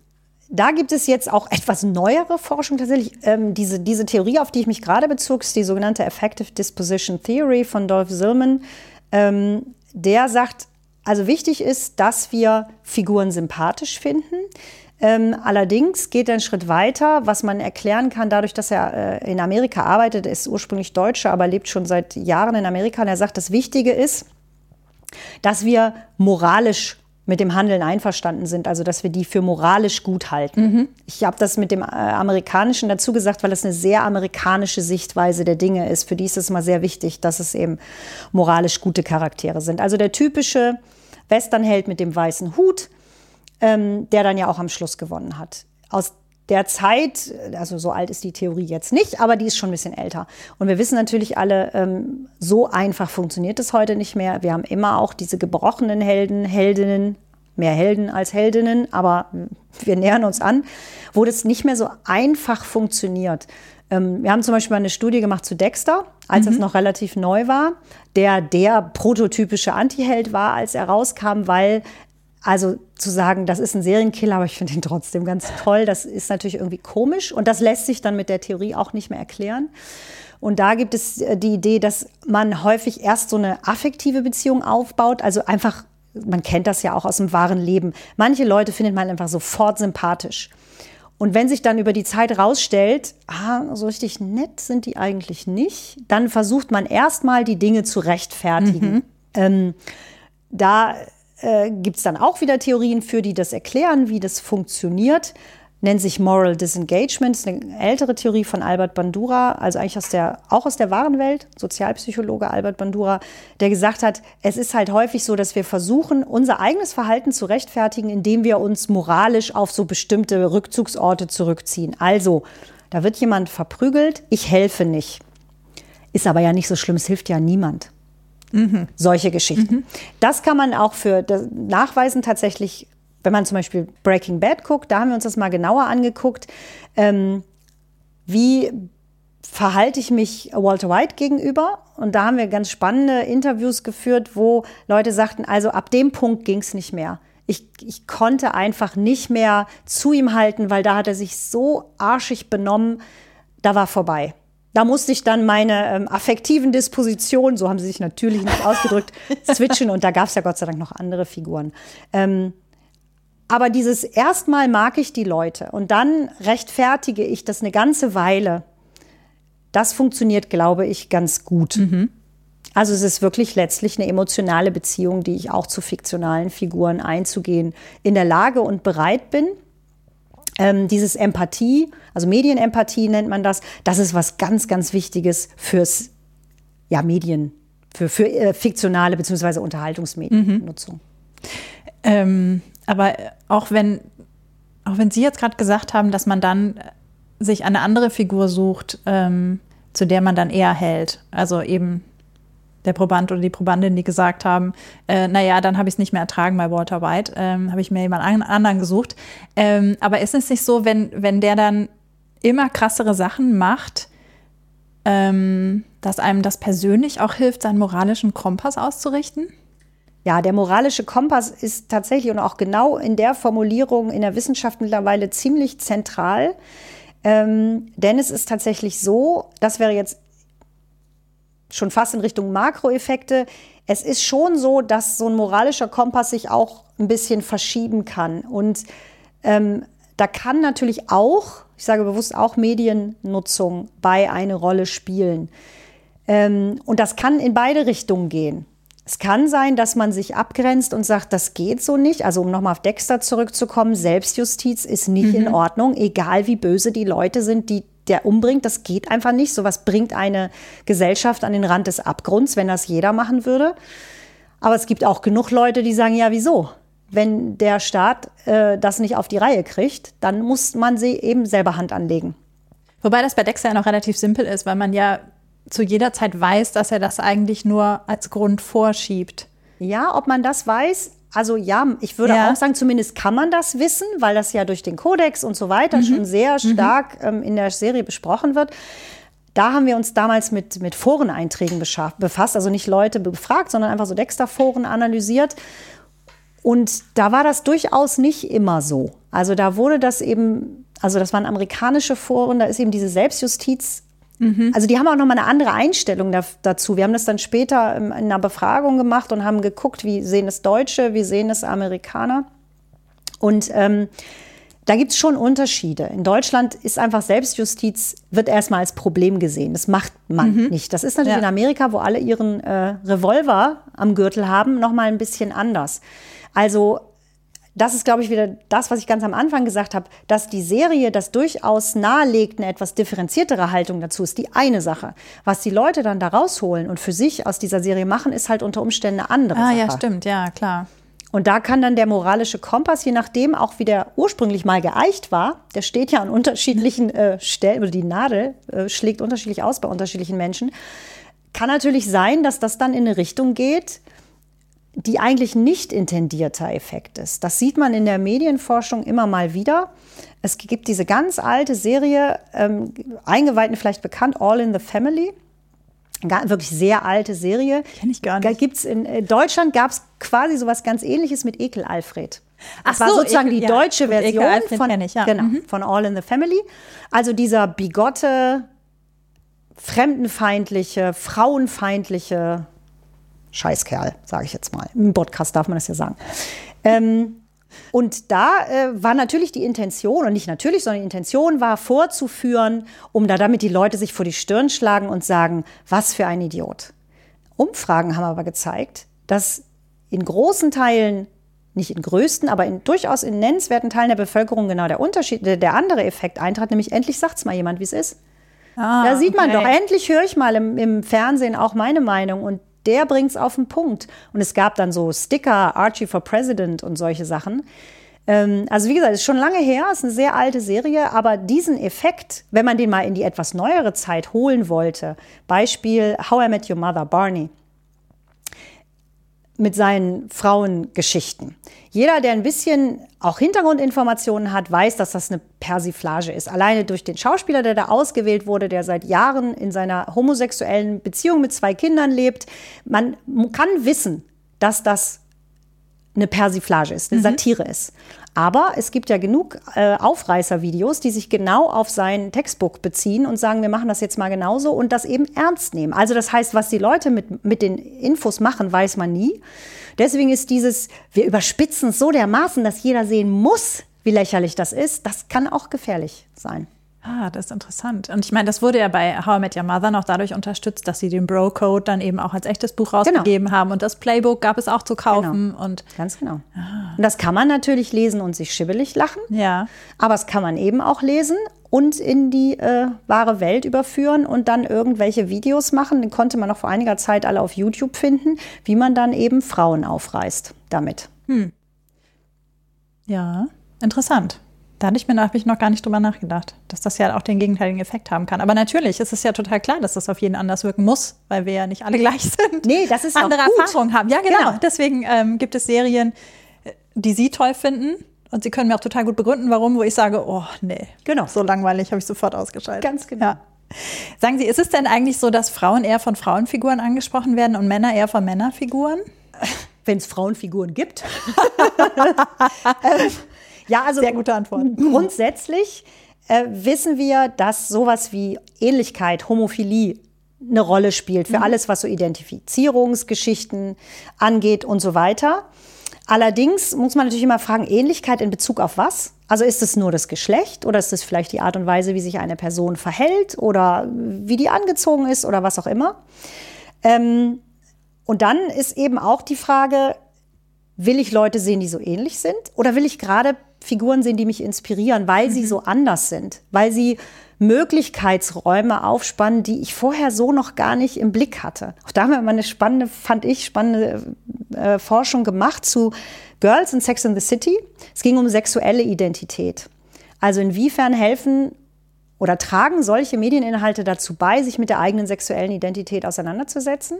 da gibt es jetzt auch etwas neuere Forschung tatsächlich. Ähm, diese, diese Theorie, auf die ich mich gerade bezog, ist die sogenannte Effective Disposition Theory von Dolph Zillman. Ähm, der sagt, also wichtig ist, dass wir Figuren sympathisch finden. Ähm, allerdings geht er einen Schritt weiter, was man erklären kann, dadurch, dass er äh, in Amerika arbeitet, er ist ursprünglich Deutscher, aber lebt schon seit Jahren in Amerika. Und er sagt, das Wichtige ist, dass wir moralisch mit dem Handeln einverstanden sind, also dass wir die für moralisch gut halten. Mhm. Ich habe das mit dem äh, Amerikanischen dazu gesagt, weil das eine sehr amerikanische Sichtweise der Dinge ist. Für die ist es mal sehr wichtig, dass es eben moralisch gute Charaktere sind. Also der typische Westernheld mit dem weißen Hut, ähm, der dann ja auch am Schluss gewonnen hat. Aus der Zeit, also so alt ist die Theorie jetzt nicht, aber die ist schon ein bisschen älter. Und wir wissen natürlich alle, ähm, so einfach funktioniert es heute nicht mehr. Wir haben immer auch diese gebrochenen Helden, Heldinnen, mehr Helden als Heldinnen, aber wir nähern uns an, wo das nicht mehr so einfach funktioniert. Ähm, wir haben zum Beispiel mal eine Studie gemacht zu Dexter, als mhm. es noch relativ neu war, der der prototypische Antiheld war, als er rauskam, weil also zu sagen, das ist ein Serienkiller, aber ich finde ihn trotzdem ganz toll, das ist natürlich irgendwie komisch und das lässt sich dann mit der Theorie auch nicht mehr erklären. Und da gibt es äh, die Idee, dass man häufig erst so eine affektive Beziehung aufbaut, also einfach, man kennt das ja auch aus dem wahren Leben. Manche Leute findet man einfach sofort sympathisch. Und wenn sich dann über die Zeit rausstellt, ah, so richtig nett sind die eigentlich nicht, dann versucht man erstmal die Dinge zu rechtfertigen. Mhm. Ähm, da äh, gibt es dann auch wieder Theorien für, die das erklären, wie das funktioniert. Nennt sich Moral Disengagement, ist eine ältere Theorie von Albert Bandura, also eigentlich aus der, auch aus der wahren Welt, Sozialpsychologe Albert Bandura, der gesagt hat, es ist halt häufig so, dass wir versuchen, unser eigenes Verhalten zu rechtfertigen, indem wir uns moralisch auf so bestimmte Rückzugsorte zurückziehen. Also, da wird jemand verprügelt, ich helfe nicht. Ist aber ja nicht so schlimm, es hilft ja niemand. Mhm. Solche Geschichten. Mhm. Das kann man auch für nachweisen tatsächlich, wenn man zum Beispiel Breaking Bad guckt, da haben wir uns das mal genauer angeguckt. Ähm, wie verhalte ich mich Walter White gegenüber? Und da haben wir ganz spannende Interviews geführt, wo Leute sagten, also ab dem Punkt ging es nicht mehr. Ich, ich konnte einfach nicht mehr zu ihm halten, weil da hat er sich so arschig benommen, da war vorbei. Da musste ich dann meine ähm, affektiven Dispositionen, so haben sie sich natürlich nicht ausgedrückt, *laughs* switchen. Und da gab es ja Gott sei Dank noch andere Figuren. Ähm, aber dieses erstmal mag ich die Leute und dann rechtfertige ich das eine ganze Weile. Das funktioniert, glaube ich, ganz gut. Mhm. Also es ist wirklich letztlich eine emotionale Beziehung, die ich auch zu fiktionalen Figuren einzugehen in der Lage und bereit bin. Ähm, dieses Empathie, also Medienempathie nennt man das, das ist was ganz, ganz Wichtiges fürs ja, Medien, für, für äh, fiktionale bzw. Unterhaltungsmediennutzung. Mhm. Ähm, aber auch wenn, auch wenn Sie jetzt gerade gesagt haben, dass man dann sich eine andere Figur sucht, ähm, zu der man dann eher hält, also eben der Proband oder die Probandin, die gesagt haben, äh, naja, dann habe ich es nicht mehr ertragen bei Walter White, ähm, habe ich mir jemand anderen gesucht. Ähm, aber ist es nicht so, wenn, wenn der dann immer krassere Sachen macht, ähm, dass einem das persönlich auch hilft, seinen moralischen Kompass auszurichten? Ja, der moralische Kompass ist tatsächlich und auch genau in der Formulierung in der Wissenschaft mittlerweile ziemlich zentral. Ähm, denn es ist tatsächlich so, das wäre jetzt schon fast in Richtung Makroeffekte. Es ist schon so, dass so ein moralischer Kompass sich auch ein bisschen verschieben kann. Und ähm, da kann natürlich auch, ich sage bewusst auch Mediennutzung bei eine Rolle spielen. Ähm, und das kann in beide Richtungen gehen. Es kann sein, dass man sich abgrenzt und sagt, das geht so nicht. Also um nochmal auf Dexter zurückzukommen, Selbstjustiz ist nicht mhm. in Ordnung, egal wie böse die Leute sind, die der umbringt, das geht einfach nicht. Sowas bringt eine Gesellschaft an den Rand des Abgrunds, wenn das jeder machen würde. Aber es gibt auch genug Leute, die sagen, ja, wieso? Wenn der Staat äh, das nicht auf die Reihe kriegt, dann muss man sie eben selber Hand anlegen. Wobei das bei Dexter ja noch relativ simpel ist, weil man ja zu jeder Zeit weiß, dass er das eigentlich nur als Grund vorschiebt. Ja, ob man das weiß, also ja, ich würde Ja. auch sagen, zumindest kann man das wissen, weil das ja durch den Kodex und so weiter Mhm. schon sehr stark ähm, in der Serie besprochen wird. Da haben wir uns damals mit, mit Foreneinträgen befasst, also nicht Leute befragt, sondern einfach so Dexter-Foren analysiert. Und da war das durchaus nicht immer so. Also da wurde das eben, also das waren amerikanische Foren, da ist eben diese Selbstjustiz. Also die haben auch nochmal eine andere Einstellung da, dazu. Wir haben das dann später ähm, in einer Befragung gemacht und haben geguckt, wie sehen es Deutsche, wie sehen es Amerikaner. Und ähm, da gibt es schon Unterschiede. In Deutschland ist einfach Selbstjustiz, wird erstmal als Problem gesehen. Das macht man nicht. Das ist natürlich Ja. in Amerika, wo alle ihren äh, Revolver am Gürtel haben, nochmal ein bisschen anders. Also das ist, glaube ich, wieder das, was ich ganz am Anfang gesagt habe, dass die Serie das durchaus nahelegt, eine etwas differenziertere Haltung dazu ist die eine Sache. Was die Leute dann da rausholen und für sich aus dieser Serie machen, ist halt unter Umständen eine andere Ah, Sache. ja, stimmt, ja, klar. Und da kann dann der moralische Kompass, je nachdem auch wie der ursprünglich mal geeicht war, der steht ja an unterschiedlichen äh, Stellen, oder die Nadel äh, schlägt unterschiedlich aus bei unterschiedlichen Menschen, kann natürlich sein, dass das dann in eine Richtung geht, die eigentlich nicht intendierter Effekt ist. Das sieht man in der Medienforschung immer mal wieder. Es gibt diese ganz alte Serie, ähm, Eingeweihten vielleicht bekannt, All in the Family. Ga- Wirklich sehr alte Serie. Kenn ich gar Da nicht. gibt's in äh, Deutschland gab es quasi sowas ganz ähnliches mit Ekel Alfred. Das Ach war so, sozusagen Ekel- die ja. deutsche Ekel Version Alfred von, ich, ja. genau, Mhm. von All in the Family. Also dieser bigotte, fremdenfeindliche, frauenfeindliche Scheißkerl, sage ich jetzt mal. Im Podcast darf man das ja sagen. Ähm, und da äh, war natürlich die Intention, und nicht natürlich, sondern die Intention war vorzuführen, um da damit die Leute sich vor die Stirn schlagen und sagen, was für ein Idiot. Umfragen haben aber gezeigt, dass in großen Teilen, nicht in größten, aber in, durchaus in nennenswerten Teilen der Bevölkerung genau der Unterschied, der, der andere Effekt eintrat, nämlich endlich sagt's mal jemand, wie es ist. Ah, Da sieht man okay. doch, endlich höre ich mal im, im Fernsehen auch meine Meinung und der bringt's auf den Punkt. Und es gab dann so Sticker, Archie for President und solche Sachen. Ähm, also wie gesagt, ist schon lange her, ist eine sehr alte Serie, aber diesen Effekt, wenn man den mal in die etwas neuere Zeit holen wollte, Beispiel How I Met Your Mother, Barney mit seinen Frauengeschichten. Jeder, der ein bisschen auch Hintergrundinformationen hat, weiß, dass das eine Persiflage ist. Alleine durch den Schauspieler, der da ausgewählt wurde, der seit Jahren in seiner homosexuellen Beziehung mit zwei Kindern lebt. Man kann wissen, dass das eine Persiflage ist, eine Satire ist. Aber es gibt ja genug äh, Aufreißervideos, die sich genau auf sein Textbook beziehen und sagen, wir machen das jetzt mal genauso und das eben ernst nehmen. Also das heißt, was die Leute mit, mit den Infos machen, weiß man nie. Deswegen ist dieses, wir überspitzen es so dermaßen, dass jeder sehen muss, wie lächerlich das ist, das kann auch gefährlich sein. Ah, das ist interessant. Und ich meine, das wurde ja bei How I Met Your Mother noch dadurch unterstützt, dass sie den Bro-Code dann eben auch als echtes Buch rausgegeben haben. Und das Playbook gab es auch zu kaufen. Und Ganz genau. Und das kann man natürlich lesen und sich schibbelig lachen. ja, Aber es kann man eben auch lesen und in die äh, wahre Welt überführen und dann irgendwelche Videos machen. Den konnte man noch vor einiger Zeit alle auf YouTube finden, wie man dann eben Frauen aufreißt damit. ja, interessant. Da hatte ich mir hab ich noch gar nicht drüber nachgedacht, dass das ja auch den gegenteiligen Effekt haben kann. Aber natürlich ist es ja total klar, dass das auf jeden anders wirken muss, weil wir ja nicht alle *laughs* gleich sind. Nee, das ist auch andere. Erfahrungen haben. Ja, genau. Genau. Deswegen ähm, gibt es Serien, die Sie toll finden. Und Sie können mir auch total gut begründen, warum, wo ich sage, oh, nee. Genau. So langweilig habe ich sofort ausgeschaltet. Ganz genau. Ja. Sagen Sie, ist es denn eigentlich so, dass Frauen eher von Frauenfiguren angesprochen werden und Männer eher von Männerfiguren? Wenn es Frauenfiguren gibt. *laughs* *laughs* ja, also Sehr gute Antwort. *laughs* grundsätzlich äh, wissen wir, dass sowas wie Ähnlichkeit, Homophilie eine Rolle spielt für alles, was so Identifizierungsgeschichten angeht und so weiter. Allerdings muss man natürlich immer fragen, Ähnlichkeit in Bezug auf was? Also ist es nur das Geschlecht oder ist es vielleicht die Art und Weise, wie sich eine Person verhält oder wie die angezogen ist oder was auch immer? Ähm, und dann ist eben auch die Frage, will ich Leute sehen, die so ähnlich sind? Oder will ich gerade Figuren sehen, die mich inspirieren, weil sie so anders sind? Weil sie Möglichkeitsräume aufspannen, die ich vorher so noch gar nicht im Blick hatte. Auch da haben wir mal eine spannende, fand ich, spannende äh, Forschung gemacht zu Girls in Sex in the City. Es ging um sexuelle Identität. Also inwiefern helfen oder tragen solche Medieninhalte dazu bei, sich mit der eigenen sexuellen Identität auseinanderzusetzen?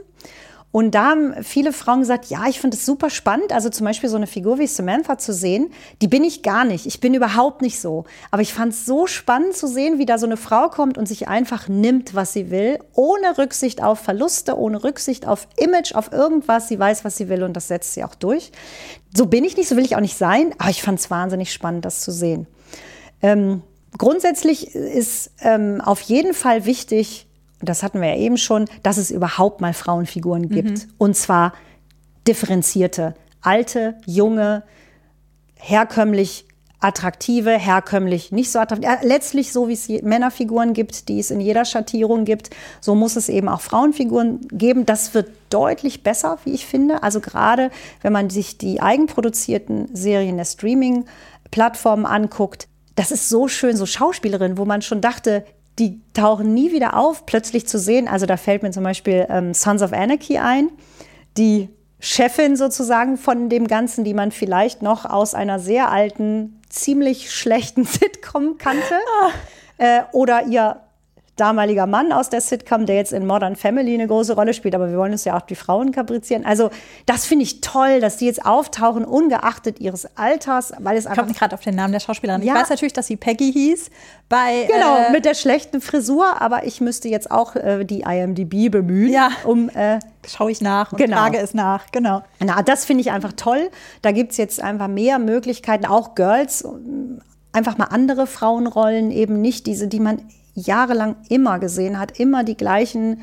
Und da haben viele Frauen gesagt, ja, ich finde es super spannend. Also zum Beispiel so eine Figur wie Samantha zu sehen, die bin ich gar nicht. Ich bin überhaupt nicht so. Aber ich fand es so spannend zu sehen, wie da so eine Frau kommt und sich einfach nimmt, was sie will, ohne Rücksicht auf Verluste, ohne Rücksicht auf Image, auf irgendwas. Sie weiß, was sie will und das setzt sie auch durch. So bin ich nicht, so will ich auch nicht sein. Aber ich fand es wahnsinnig spannend, das zu sehen. Ähm, grundsätzlich ist ähm, auf jeden Fall wichtig, das hatten wir ja eben schon, dass es überhaupt mal Frauenfiguren gibt. Mhm. Und zwar differenzierte, alte, junge, herkömmlich attraktive, herkömmlich nicht so attraktiv. Ja, letztlich so, wie es Männerfiguren gibt, die es in jeder Schattierung gibt, so muss es eben auch Frauenfiguren geben. Das wird deutlich besser, wie ich finde. Also gerade wenn man sich die eigenproduzierten Serien der Streaming-Plattformen anguckt, das ist so schön, so Schauspielerin, wo man schon dachte, die tauchen nie wieder auf, plötzlich zu sehen. Also da fällt mir zum Beispiel ähm, Sons of Anarchy ein, die Chefin sozusagen von dem Ganzen, die man vielleicht noch aus einer sehr alten, ziemlich schlechten *laughs* Sitcom kannte. Ah. Äh, oder ihr damaliger Mann aus der Sitcom, der jetzt in Modern Family eine große Rolle spielt, aber wir wollen uns ja auch die Frauen kaprizieren. Also das finde ich toll, dass die jetzt auftauchen, ungeachtet ihres Alters, weil es einfach... Gerade auf den Namen der Schauspielerin. Ja. Ich weiß natürlich, dass sie Peggy hieß. Bei, genau, äh, mit der schlechten Frisur, aber ich müsste jetzt auch äh, die IMDb bemühen, ja. um... Äh, Schaue ich nach und genau. frage es nach, genau. Na, das finde ich einfach toll. Da gibt es jetzt einfach mehr Möglichkeiten, auch Girls, einfach mal andere Frauenrollen, eben nicht diese, die man jahrelang immer gesehen hat, immer die gleichen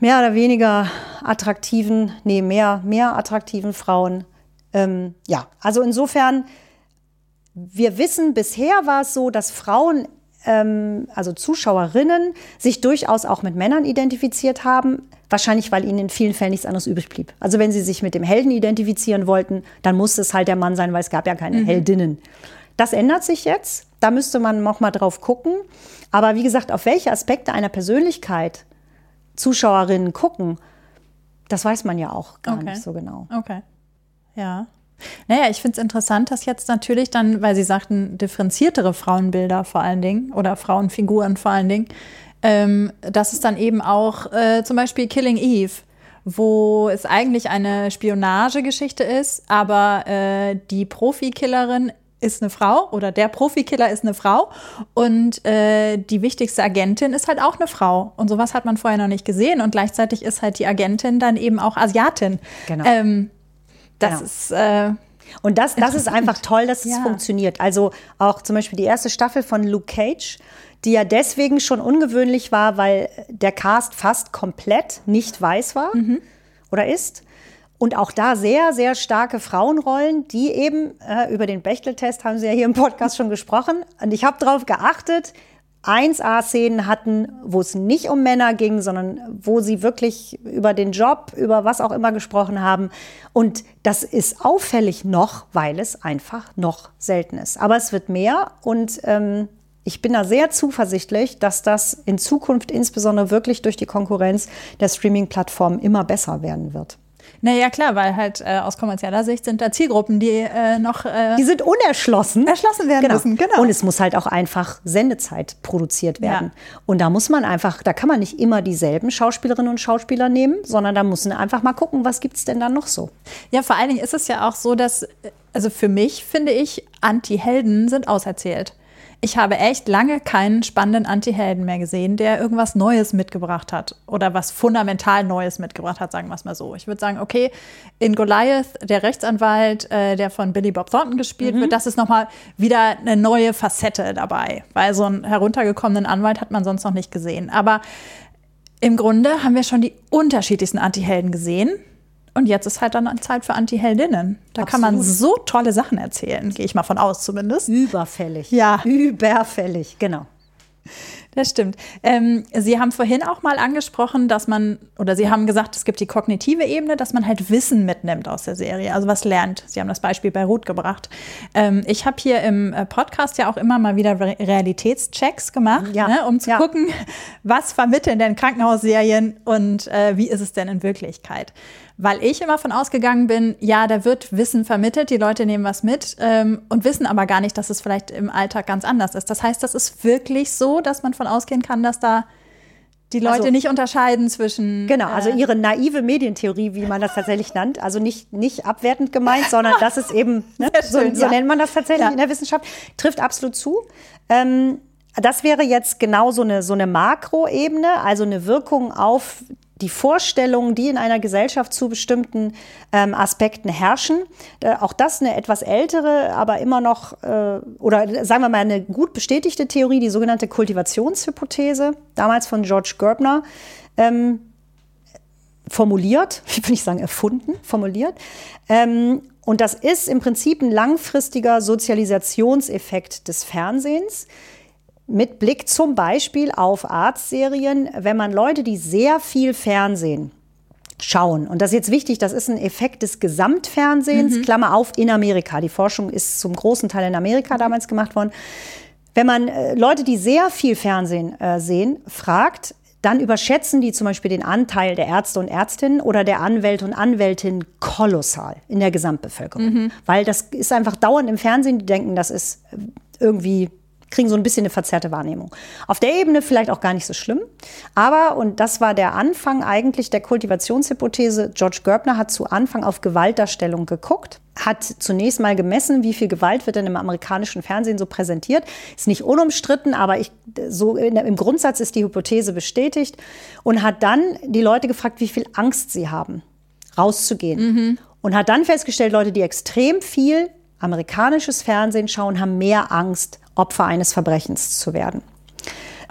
mehr oder weniger attraktiven, nee, mehr, mehr attraktiven Frauen. Ähm, ja, also insofern, wir wissen, bisher war es so, dass Frauen, ähm, also Zuschauerinnen, sich durchaus auch mit Männern identifiziert haben. Wahrscheinlich, weil ihnen in vielen Fällen nichts anderes übrig blieb. Also wenn sie sich mit dem Helden identifizieren wollten, dann musste es halt der Mann sein, weil es gab ja keine mhm. Heldinnen. Das ändert sich jetzt. Da müsste man noch mal drauf gucken. Aber wie gesagt, auf welche Aspekte einer Persönlichkeit Zuschauerinnen gucken, das weiß man ja auch gar okay. nicht so genau. Okay. Ja. Naja, ich finde es interessant, dass jetzt natürlich dann, weil Sie sagten, differenziertere Frauenbilder vor allen Dingen oder Frauenfiguren vor allen Dingen, ähm, dass es dann eben auch äh, zum Beispiel Killing Eve, wo es eigentlich eine Spionagegeschichte ist, aber äh, die Profikillerin ist eine Frau oder der Profikiller ist eine Frau und äh, die wichtigste Agentin ist halt auch eine Frau. Und sowas hat man vorher noch nicht gesehen und gleichzeitig ist halt die Agentin dann eben auch Asiatin. Genau. Ähm, das genau. ist. Äh, und das, das ist einfach toll, dass ja. es funktioniert. Also auch zum Beispiel die erste Staffel von Luke Cage, die ja deswegen schon ungewöhnlich war, weil der Cast fast komplett nicht weiß war mhm. oder ist. Und auch da sehr, sehr starke Frauenrollen, die eben äh, über den Bechteltest haben Sie ja hier im Podcast schon gesprochen. Und ich habe darauf geachtet, 1A-Szenen hatten, wo es nicht um Männer ging, sondern wo sie wirklich über den Job, über was auch immer gesprochen haben. Und das ist auffällig noch, weil es einfach noch selten ist. Aber es wird mehr und ähm, ich bin da sehr zuversichtlich, dass das in Zukunft insbesondere wirklich durch die Konkurrenz der Streaming-Plattformen immer besser werden wird. Naja, klar, weil halt äh, aus kommerzieller Sicht sind da Zielgruppen, die äh, noch. Äh, die sind unerschlossen. Erschlossen werden genau. müssen, genau. Und es muss halt auch einfach Sendezeit produziert werden. Ja. Und da muss man einfach, da kann man nicht immer dieselben Schauspielerinnen und Schauspieler nehmen, sondern da muss man einfach mal gucken, was gibt es denn da noch so. Ja, vor allen Dingen ist es ja auch so, dass, also für mich finde ich, Anti-Helden sind auserzählt ich habe echt lange keinen spannenden Anti-Helden mehr gesehen, der irgendwas Neues mitgebracht hat oder was fundamental Neues mitgebracht hat, sagen wir es mal so. Ich würde sagen, okay, in Goliath, der Rechtsanwalt, äh, der von Billy Bob Thornton gespielt mhm. wird, das ist nochmal wieder eine neue Facette dabei, weil so einen heruntergekommenen Anwalt hat man sonst noch nicht gesehen. Aber im Grunde haben wir schon die unterschiedlichsten Anti-Helden gesehen. Und jetzt ist halt dann Zeit für Anti-Heldinnen. Da Absolut. kann man so tolle Sachen erzählen, gehe ich mal von aus zumindest. Überfällig. Ja. Überfällig, genau. Das stimmt. Ähm, Sie haben vorhin auch mal angesprochen, dass man, oder Sie haben gesagt, es gibt die kognitive Ebene, dass man halt Wissen mitnimmt aus der Serie, also was lernt. Sie haben das Beispiel bei Ruth gebracht. Ähm, ich habe hier im äh, Podcast ja auch immer mal wieder Re Realitätschecks gemacht, ja. ne, um zu ja. gucken, *laughs* was vermitteln denn Krankenhausserien und äh, wie ist es denn in Wirklichkeit weil ich immer von ausgegangen bin, ja, da wird Wissen vermittelt, die Leute nehmen was mit ähm, und wissen aber gar nicht, dass es vielleicht im Alltag ganz anders ist. Das heißt, das ist wirklich so, dass man von ausgehen kann, dass da die Leute also, nicht unterscheiden zwischen. Genau, also äh, ihre naive Medientheorie, wie man das tatsächlich nennt, also nicht, nicht abwertend gemeint, sondern das ist eben, *laughs* ne, schön, so, so nennt man das tatsächlich ja. in der Wissenschaft, trifft absolut zu. Ähm, das wäre jetzt genau so eine, so eine Makroebene, also eine Wirkung auf die Vorstellungen, die in einer Gesellschaft zu bestimmten ähm, Aspekten herrschen. Äh, auch das eine etwas ältere, aber immer noch, äh, oder sagen wir mal eine gut bestätigte Theorie, die sogenannte Kultivationshypothese, damals von George Gerbner, ähm, formuliert, *laughs* ich will nicht sagen erfunden, formuliert. Ähm, und das ist im Prinzip ein langfristiger Sozialisationseffekt des Fernsehens mit Blick zum Beispiel auf Arztserien, wenn man Leute, die sehr viel Fernsehen schauen, und das ist jetzt wichtig, das ist ein Effekt des Gesamtfernsehens, mhm. Klammer auf, in Amerika. Die Forschung ist zum großen Teil in Amerika damals gemacht worden. Wenn man äh, Leute, die sehr viel Fernsehen äh, sehen, fragt, dann überschätzen die zum Beispiel den Anteil der Ärzte und Ärztinnen oder der Anwälte und Anwältinnen kolossal in der Gesamtbevölkerung. Mhm. Weil das ist einfach dauernd im Fernsehen, die denken, das ist äh, irgendwie kriegen so ein bisschen eine verzerrte Wahrnehmung. Auf der Ebene vielleicht auch gar nicht so schlimm. Aber, und das war der Anfang eigentlich der Kultivationshypothese, George Gerbner hat zu Anfang auf Gewaltdarstellung geguckt, hat zunächst mal gemessen, wie viel Gewalt wird denn im amerikanischen Fernsehen so präsentiert. Ist nicht unumstritten, aber ich, so im Grundsatz ist die Hypothese bestätigt und hat dann die Leute gefragt, wie viel Angst sie haben, rauszugehen. Mhm. Und hat dann festgestellt, Leute, die extrem viel amerikanisches Fernsehen schauen, haben mehr Angst, Opfer eines Verbrechens zu werden.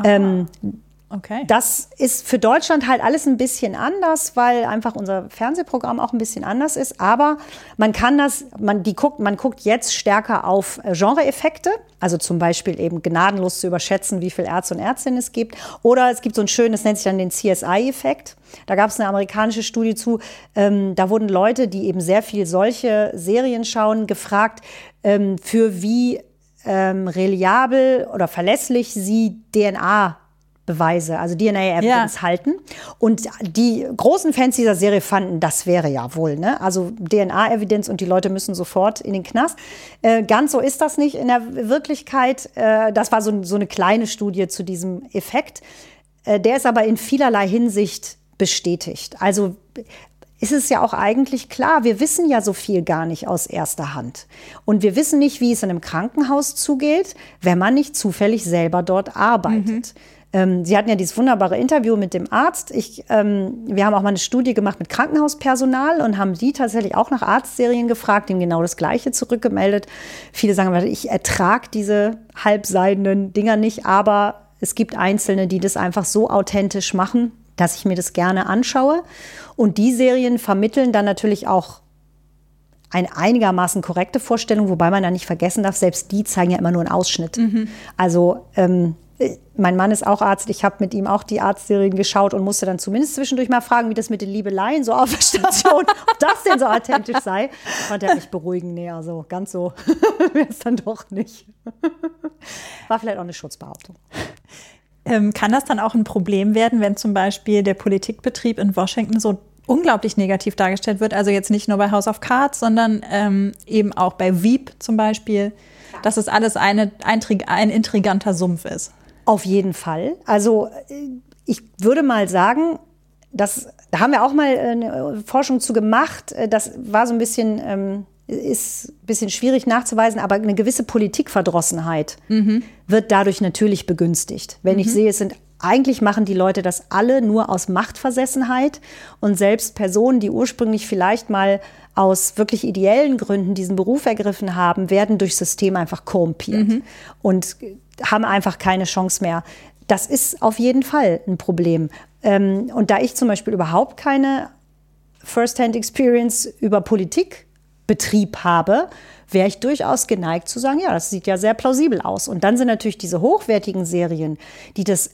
Ähm, okay. Das ist für Deutschland halt alles ein bisschen anders, weil einfach unser Fernsehprogramm auch ein bisschen anders ist. Aber man kann das, man, die guckt, man guckt jetzt stärker auf Genreeffekte, also zum Beispiel eben gnadenlos zu überschätzen, wie viele Ärzte und Ärztinnen es gibt. Oder es gibt so ein schönes, nennt sich dann den CSI-Effekt. Da gab es eine amerikanische Studie zu, ähm, da wurden Leute, die eben sehr viel solche Serien schauen, gefragt, ähm, für wie ähm, reliabel oder verlässlich sie DNA Beweise, also DNA-Evidence ja. halten. Und die großen Fans dieser Serie fanden, das wäre ja wohl, ne? Also DNA-Evidenz und die Leute müssen sofort in den Knast. Äh, ganz so ist das nicht in der Wirklichkeit. Äh, das war so, so, eine kleine Studie zu diesem Effekt. Äh, der ist aber in vielerlei Hinsicht bestätigt. Also ist es ja auch eigentlich klar, wir wissen ja so viel gar nicht aus erster Hand. Und wir wissen nicht, wie es in einem Krankenhaus zugeht, wenn man nicht zufällig selber dort arbeitet. Mhm. Ähm, Sie hatten ja dieses wunderbare Interview mit dem Arzt. Ich, ähm, wir haben auch mal eine Studie gemacht mit Krankenhauspersonal und haben die tatsächlich auch nach Arztserien gefragt, dem genau das Gleiche zurückgemeldet. Viele sagen, ich ertrage diese halbseidenen Dinger nicht, aber es gibt Einzelne, die das einfach so authentisch machen, dass ich mir das gerne anschaue. Und die Serien vermitteln dann natürlich auch eine einigermaßen korrekte Vorstellung, wobei man da nicht vergessen darf, selbst die zeigen ja immer nur einen Ausschnitt. Mhm. Also ähm, mein Mann ist auch Arzt, ich habe mit ihm auch die Arztserien geschaut und musste dann zumindest zwischendurch mal fragen, wie das mit den Liebeleien so auf der Station, *laughs* ob das denn so authentisch sei. Konnte er mich beruhigen, nee, also ganz so *laughs* wäre es dann doch nicht. War vielleicht auch eine Schutzbehauptung. Ähm, kann das dann auch ein Problem werden, wenn zum Beispiel der Politikbetrieb in Washington so unglaublich negativ dargestellt wird? Also jetzt nicht nur bei House of Cards, sondern ähm, eben auch bei Veep zum Beispiel, dass es alles eine, ein, ein intriganter Sumpf ist. Auf jeden Fall. Also äh, ich würde mal sagen, das, da haben wir auch mal eine Forschung zu gemacht. Äh, das war so ein bisschen ähm, ist ein bisschen schwierig nachzuweisen, aber eine gewisse Politikverdrossenheit mhm. wird dadurch natürlich begünstigt. Wenn mhm. ich sehe, es sind eigentlich machen die Leute das alle nur aus Machtversessenheit und selbst Personen, die ursprünglich vielleicht mal aus wirklich ideellen Gründen diesen Beruf ergriffen haben, werden durch System einfach korrumpiert mhm. und haben einfach keine Chance mehr. Das ist auf jeden Fall ein Problem. Ähm, und da ich zum Beispiel überhaupt keine First-Hand-Experience über Politik Betrieb habe, wäre ich durchaus geneigt zu sagen, ja, das sieht ja sehr plausibel aus. Und dann sind natürlich diese hochwertigen Serien, die das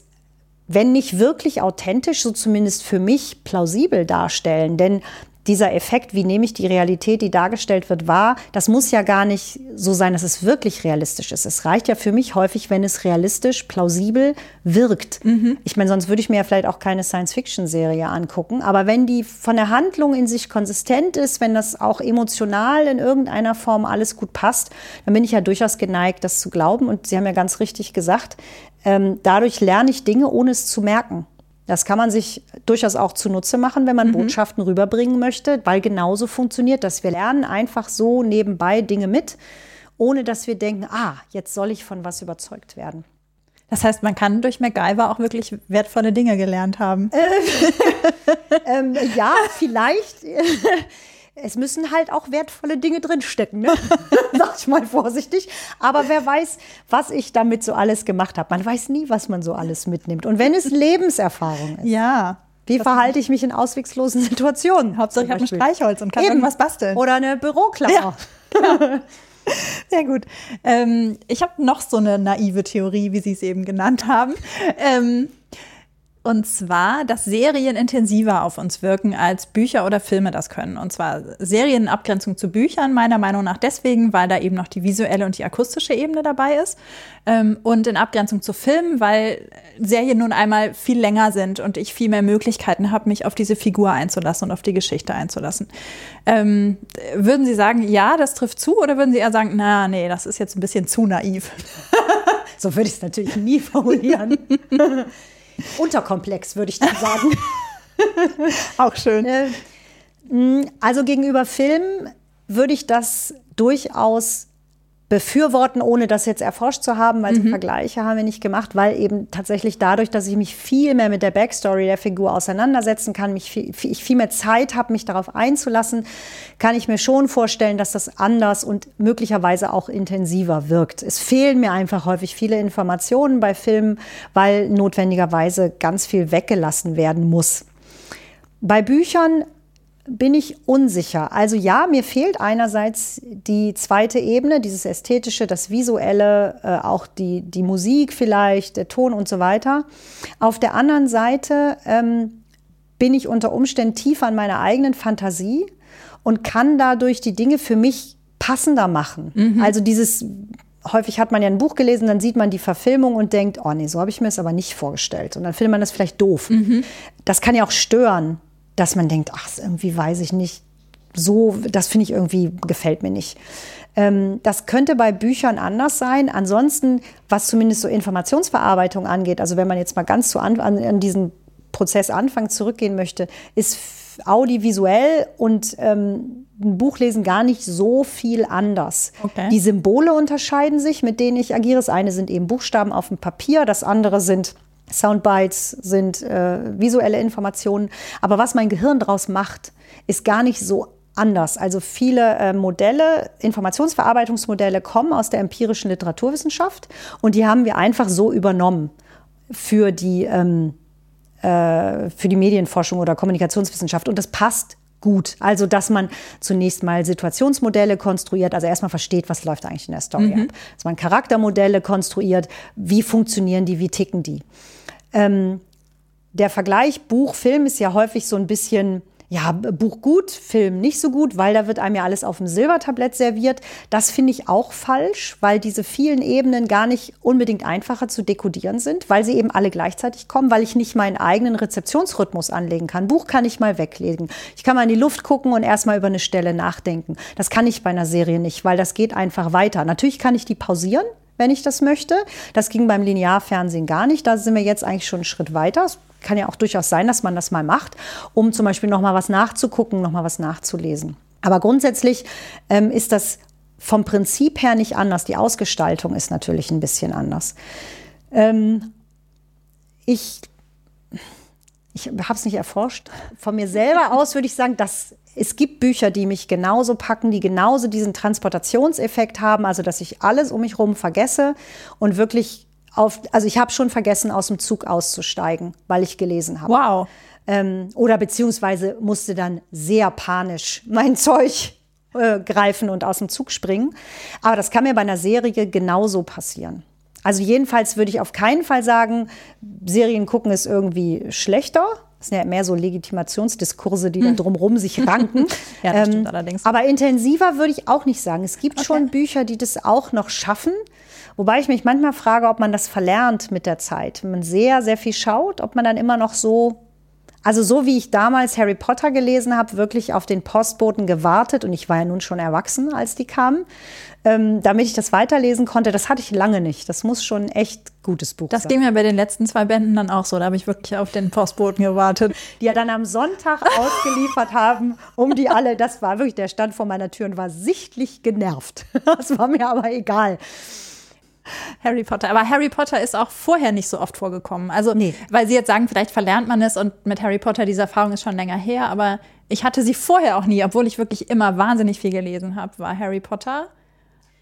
wenn nicht wirklich authentisch, so zumindest für mich plausibel darstellen. Denn dieser Effekt, wie nehme ich die Realität, die dargestellt wird, wahr, das muss ja gar nicht so sein, dass es wirklich realistisch ist. Es reicht ja für mich häufig, wenn es realistisch, plausibel wirkt. Mhm. Ich meine, sonst würde ich mir ja vielleicht auch keine Science-Fiction-Serie angucken. Aber wenn die von der Handlung in sich konsistent ist, wenn das auch emotional in irgendeiner Form alles gut passt, dann bin ich ja durchaus geneigt, das zu glauben. Und Sie haben ja ganz richtig gesagt, ähm, dadurch lerne ich Dinge, ohne es zu merken. Das kann man sich durchaus auch zunutze machen, wenn man mhm. Botschaften rüberbringen möchte, weil genauso funktioniert das. Wir lernen einfach so nebenbei Dinge mit, ohne dass wir denken, ah, jetzt soll ich von was überzeugt werden. Das heißt, man kann durch MacGyver auch wirklich wertvolle Dinge gelernt haben. *laughs* ähm, ja, vielleicht *laughs* es müssen halt auch wertvolle Dinge drinstecken, ne? *laughs* sag ich mal vorsichtig. Aber wer weiß, was ich damit so alles gemacht habe. Man weiß nie, was man so alles mitnimmt. Und wenn es *laughs* Lebenserfahrung ist. Ja. Wie verhalte ich mich in ausweglosen Situationen? Hauptsache ich habe ein Streichholz und kann Eben. irgendwas basteln. Oder eine Büroklammer. Ja, genau. *laughs* Sehr gut. Ähm, ich habe noch so eine naive Theorie, wie Sie es eben genannt haben. Ähm, und zwar, dass Serien intensiver auf uns wirken, als Bücher oder Filme das können. Und zwar Serien in Abgrenzung zu Büchern, meiner Meinung nach deswegen, weil da eben noch die visuelle und die akustische Ebene dabei ist. Ähm, und in Abgrenzung zu Filmen, weil Serien nun einmal viel länger sind und ich viel mehr Möglichkeiten habe, mich auf diese Figur einzulassen und auf die Geschichte einzulassen. Ähm, würden Sie sagen, ja, das trifft zu? Oder würden Sie eher sagen, na, nee, das ist jetzt ein bisschen zu naiv? *laughs* so würde ich es natürlich nie formulieren. *laughs* Unterkomplex, würde ich dann sagen. *laughs* Auch schön. Mm, also gegenüber Filmen würde ich das durchaus befürworten, ohne das jetzt erforscht zu haben, weil mhm. Vergleiche haben wir nicht gemacht, weil eben tatsächlich dadurch, dass ich mich viel mehr mit der Backstory der Figur auseinandersetzen kann, mich viel, ich viel mehr Zeit habe, mich darauf einzulassen, kann ich mir schon vorstellen, dass das anders und möglicherweise auch intensiver wirkt. Es fehlen mir einfach häufig viele Informationen bei Filmen, weil notwendigerweise ganz viel weggelassen werden muss. Bei Büchern bin ich unsicher. Also ja, mir fehlt einerseits die zweite Ebene, dieses ästhetische, das visuelle, äh, auch die, die Musik vielleicht, der Ton und so weiter. Auf der anderen Seite ähm, bin ich unter Umständen tiefer an meiner eigenen Fantasie und kann dadurch die Dinge für mich passender machen. Mhm. Also dieses häufig hat man ja ein Buch gelesen, dann sieht man die Verfilmung und denkt, oh nee, so habe ich mir es aber nicht vorgestellt. Und dann findet man das vielleicht doof. Mhm. Das kann ja auch stören dass man denkt, ach, irgendwie weiß ich nicht, so, das finde ich irgendwie, gefällt mir nicht. Ähm, das könnte bei Büchern anders sein. Ansonsten, was zumindest so Informationsverarbeitung angeht, also wenn man jetzt mal ganz zu an, an, an diesen Prozess Anfang zurückgehen möchte, ist audiovisuell und ähm, ein Buchlesen gar nicht so viel anders. Okay. Die Symbole unterscheiden sich, mit denen ich agiere. Das eine sind eben Buchstaben auf dem Papier, das andere sind Soundbites sind äh, visuelle Informationen. Aber was mein Gehirn daraus macht, ist gar nicht so anders. Also viele äh, Modelle, Informationsverarbeitungsmodelle kommen aus der empirischen Literaturwissenschaft und die haben wir einfach so übernommen für die, ähm, äh, für die Medienforschung oder Kommunikationswissenschaft. Und das passt gut. Also, dass man zunächst mal Situationsmodelle konstruiert, also erstmal versteht, was läuft eigentlich in der Story mhm. ab. Dass man Charaktermodelle konstruiert, wie funktionieren die, wie ticken die. Ähm, der Vergleich Buch, Film ist ja häufig so ein bisschen ja, Buch gut, Film nicht so gut, weil da wird einem ja alles auf dem Silbertablett serviert. Das finde ich auch falsch, weil diese vielen Ebenen gar nicht unbedingt einfacher zu dekodieren sind, weil sie eben alle gleichzeitig kommen, weil ich nicht meinen eigenen Rezeptionsrhythmus anlegen kann. Buch kann ich mal weglegen. Ich kann mal in die Luft gucken und erstmal über eine Stelle nachdenken. Das kann ich bei einer Serie nicht, weil das geht einfach weiter. Natürlich kann ich die pausieren, wenn ich das möchte. Das ging beim Linearfernsehen gar nicht. Da sind wir jetzt eigentlich schon einen Schritt weiter. Es kann ja auch durchaus sein, dass man das mal macht, um zum Beispiel noch mal was nachzugucken, noch mal was nachzulesen. Aber grundsätzlich ähm, ist das vom Prinzip her nicht anders. Die Ausgestaltung ist natürlich ein bisschen anders. Ähm, ich ich habe es nicht erforscht. Von mir selber aus würde ich sagen, dass es gibt Bücher, die mich genauso packen, die genauso diesen Transportationseffekt haben, also dass ich alles um mich herum vergesse und wirklich auf, also ich habe schon vergessen, aus dem Zug auszusteigen, weil ich gelesen habe. Wow. Ähm, oder beziehungsweise musste dann sehr panisch mein Zeug äh, greifen und aus dem Zug springen. Aber das kann mir bei einer Serie genauso passieren. Also jedenfalls würde ich auf keinen Fall sagen, Serien gucken ist irgendwie schlechter. Das sind ja mehr so Legitimationsdiskurse, die da drumherum sich *laughs* ranken. ja, das stimmt allerdings. Aber intensiver würde ich auch nicht sagen. Es gibt Okay. schon Bücher, die das auch noch schaffen. Wobei ich mich manchmal frage, ob man das verlernt mit der Zeit. Wenn man sehr, sehr viel schaut, ob man dann immer noch so, also so wie ich damals Harry Potter gelesen habe, wirklich auf den Postboten gewartet und ich war ja nun schon erwachsen, als die kamen, ähm, damit ich das weiterlesen konnte, das hatte ich lange nicht. Das muss schon ein echt gutes Buch Das sein. ging mir bei den letzten zwei Bänden dann auch so. Da habe ich wirklich auf den Postboten gewartet. die ja dann am Sonntag *laughs* ausgeliefert haben, um die alle, das war wirklich, der stand vor meiner Tür und war sichtlich genervt. *laughs* Das war mir aber egal. Harry Potter. Aber Harry Potter ist auch vorher nicht so oft vorgekommen. Also, Nee. weil Sie jetzt sagen, vielleicht verlernt man es und mit Harry Potter, diese Erfahrung ist schon länger her, aber ich hatte sie vorher auch nie, obwohl ich wirklich immer wahnsinnig viel gelesen habe, war Harry Potter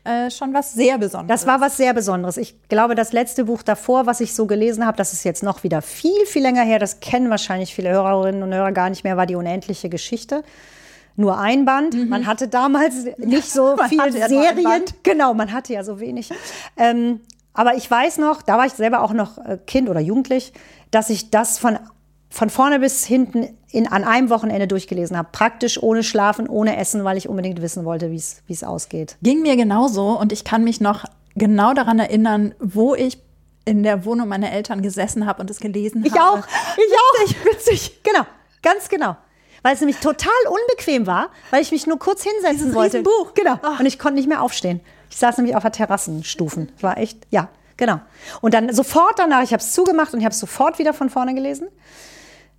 äh, schon was sehr Besonderes. Das war was sehr Besonderes. Ich glaube, das letzte Buch davor, was ich so gelesen habe, das ist jetzt noch wieder viel, viel länger her, das kennen wahrscheinlich viele Hörerinnen und Hörer gar nicht mehr, war die unendliche Geschichte. Nur ein Band. Man hatte damals *laughs* nicht so Mhm. Viele ja Serien. Genau, man hatte ja so wenig. Ähm, aber ich weiß noch, da war ich selber auch noch äh, Kind oder Jugendlich, dass ich das von, von vorne bis hinten in, an einem Wochenende durchgelesen habe. Praktisch ohne Schlafen, ohne Essen, weil ich unbedingt wissen wollte, wie es ausgeht. Ging mir genauso und ich kann mich noch genau daran erinnern, wo ich in der Wohnung meiner Eltern gesessen habe und es gelesen Ich habe. auch. Ich auch. Witzig. Genau. Ganz genau. Weil es nämlich total unbequem war, weil ich mich nur kurz hinsetzen Dieses wollte. Riesenbuch. Genau. Ach. Und ich konnte nicht mehr aufstehen. Ich saß nämlich auf der Terrassenstufen. War echt, ja, genau. Und dann sofort danach, ich habe es zugemacht und ich habe es sofort wieder von vorne gelesen.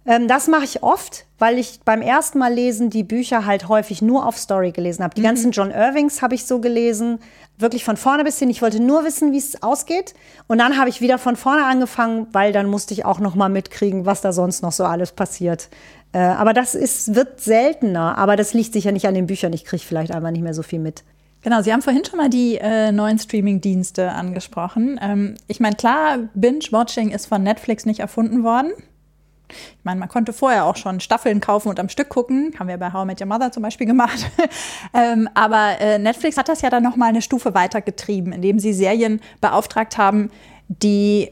Ähm, das mache ich oft, weil ich beim ersten Mal lesen die Bücher halt häufig nur auf Story gelesen habe. Die ganzen John Irvings habe ich so gelesen, wirklich von vorne bis hin. Ich wollte nur wissen, wie es ausgeht. Und dann habe ich wieder von vorne angefangen, weil dann musste ich auch noch mal mitkriegen, was da sonst noch so alles passiert. Äh, aber das ist, wird seltener. Aber das liegt sicher nicht an den Büchern. Ich kriege vielleicht einfach nicht mehr so viel mit. Genau, Sie haben vorhin schon mal die äh, neuen Streaming-Dienste angesprochen. Ähm, ich meine, klar, Binge-Watching ist von Netflix nicht erfunden worden. Ich meine, man konnte vorher auch schon Staffeln kaufen und am Stück gucken. Haben wir bei How I Met Your Mother zum Beispiel gemacht. *laughs* ähm, aber äh, Netflix hat das ja dann noch mal eine Stufe weitergetrieben, indem sie Serien beauftragt haben, die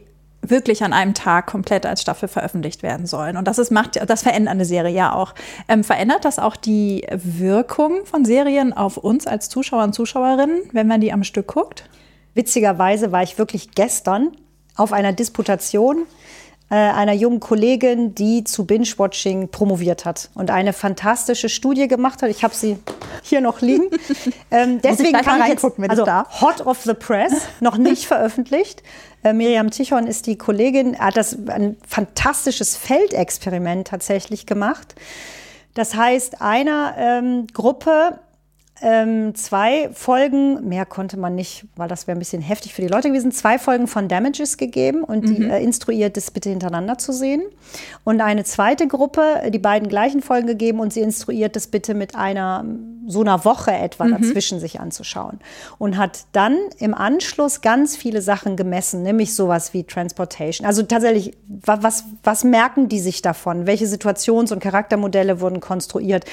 wirklich an einem Tag komplett als Staffel veröffentlicht werden sollen. Und das ist, macht, das verändert eine Serie ja auch. Ähm, verändert das auch die Wirkung von Serien auf uns als Zuschauer und Zuschauerinnen, wenn man die am Stück guckt? Witzigerweise war ich wirklich gestern auf einer Disputation einer jungen Kollegin, die zu Binge-Watching promoviert hat und eine fantastische Studie gemacht hat. Ich habe sie hier noch liegen. *laughs* ähm, deswegen kann ich reingucken, wenn ich also darf. Hot of the Press, noch nicht *laughs* veröffentlicht. Äh, Miriam Tichon ist die Kollegin, hat das ein fantastisches Feldexperiment tatsächlich gemacht. Das heißt, einer ähm, Gruppe ähm, zwei Folgen, mehr konnte man nicht, weil das wäre ein bisschen heftig für die Leute gewesen, zwei Folgen von Damages gegeben und die äh, instruiert, das bitte hintereinander zu sehen. Und eine zweite Gruppe, die beiden gleichen Folgen gegeben und sie instruiert, das bitte mit einer so einer Woche etwa dazwischen sich anzuschauen. Und hat dann im Anschluss ganz viele Sachen gemessen, nämlich sowas wie Transportation. Also tatsächlich, wa- was, was merken die sich davon? Welche Situations- und Charaktermodelle wurden konstruiert?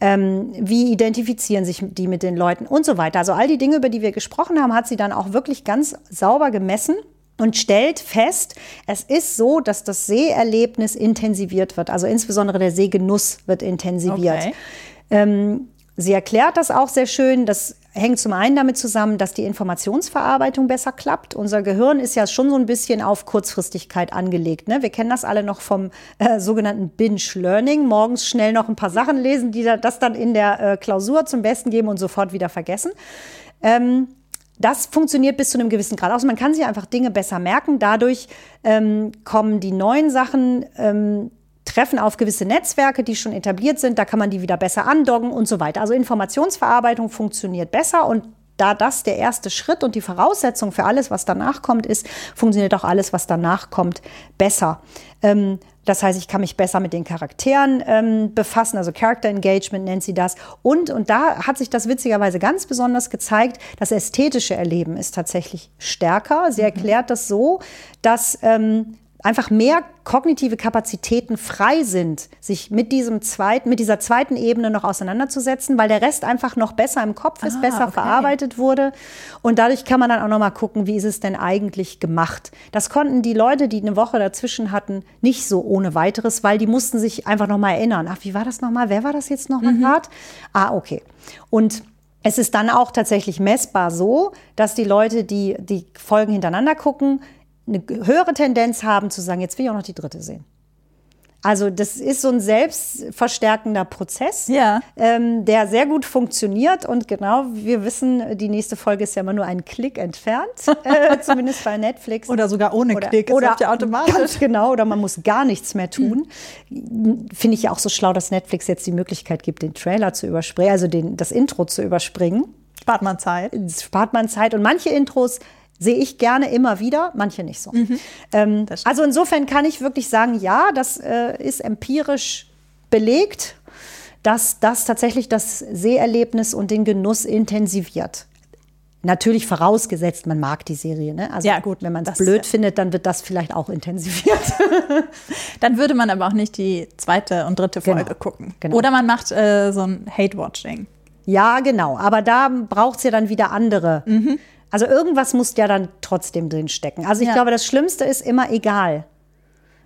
Ähm, wie identifizieren sich die mit den Leuten und so weiter? Also all die Dinge, über die wir gesprochen haben, hat sie dann auch wirklich ganz sauber gemessen und stellt fest, es ist so, dass das Seherlebnis intensiviert wird. Also insbesondere der Sehgenuss wird intensiviert. Okay. Ähm, sie erklärt das auch sehr schön. Das hängt zum einen damit zusammen, dass die Informationsverarbeitung besser klappt. Unser Gehirn ist ja schon so ein bisschen auf Kurzfristigkeit angelegt. Ne? Wir kennen das alle noch vom äh, sogenannten Binge-Learning. Morgens schnell noch ein paar Sachen lesen, die da, das dann in der äh, Klausur zum Besten geben und sofort wieder vergessen. Ähm, das funktioniert bis zu einem gewissen Grad. Also man kann sich einfach Dinge besser merken. Dadurch ähm, kommen die neuen Sachen, ähm, treffen auf gewisse Netzwerke, die schon etabliert sind. Da kann man die wieder besser andocken und so weiter. Also Informationsverarbeitung funktioniert besser und da das der erste Schritt und die Voraussetzung für alles, was danach kommt, ist, funktioniert auch alles, was danach kommt, besser. Ähm, das heißt, ich kann mich besser mit den Charakteren ähm, befassen, also Character Engagement nennt sie das. Und, und da hat sich das witzigerweise ganz besonders gezeigt, das ästhetische Erleben ist tatsächlich stärker. Sie erklärt das so, dass ähm, einfach mehr kognitive Kapazitäten frei sind, sich mit diesem zweiten, mit dieser zweiten Ebene noch auseinanderzusetzen, weil der Rest einfach noch besser im Kopf ist, Ah, besser okay. verarbeitet wurde. Und dadurch kann man dann auch noch mal gucken, wie ist es denn eigentlich gemacht. Das konnten die Leute, die eine Woche dazwischen hatten, nicht so ohne weiteres, weil die mussten sich einfach noch mal erinnern. Ach, wie war das noch mal? Wer war das jetzt noch mal grad? Ah, okay. Und es ist dann auch tatsächlich messbar so, dass die Leute, die die Folgen hintereinander gucken, eine höhere Tendenz haben zu sagen, jetzt will ich auch noch die dritte sehen. Also das ist so ein selbstverstärkender Prozess, Ja. ähm, der sehr gut funktioniert. Und genau, wir wissen, die nächste Folge ist ja immer nur einen Klick entfernt, äh, *laughs* zumindest bei Netflix. Oder sogar ohne Klick. Es Oder ja automatisch. Genau, oder man muss gar nichts mehr tun. Finde ich ja auch so schlau, dass Netflix jetzt die Möglichkeit gibt, den Trailer zu überspringen, also den, das Intro zu überspringen. Spart man Zeit. Spart man Zeit. Und manche Intros sehe ich gerne immer wieder, manche nicht so. Ähm, Das stimmt. also insofern kann ich wirklich sagen, ja, das äh, ist empirisch belegt, dass das tatsächlich das Seherlebnis und den Genuss intensiviert. Natürlich vorausgesetzt, man mag die Serie. Ne? Also Ja, gut, wenn man es das- blöd findet, dann wird das vielleicht auch intensiviert. *laughs* Dann würde man aber auch nicht die zweite und dritte Genau. Folge gucken. Genau. Oder man macht äh, so ein Hate-Watching. Ja, genau. Aber da braucht es ja dann wieder andere. Mhm. Also irgendwas muss ja dann trotzdem drin stecken. Also ich Ja. glaube, das Schlimmste ist immer egal.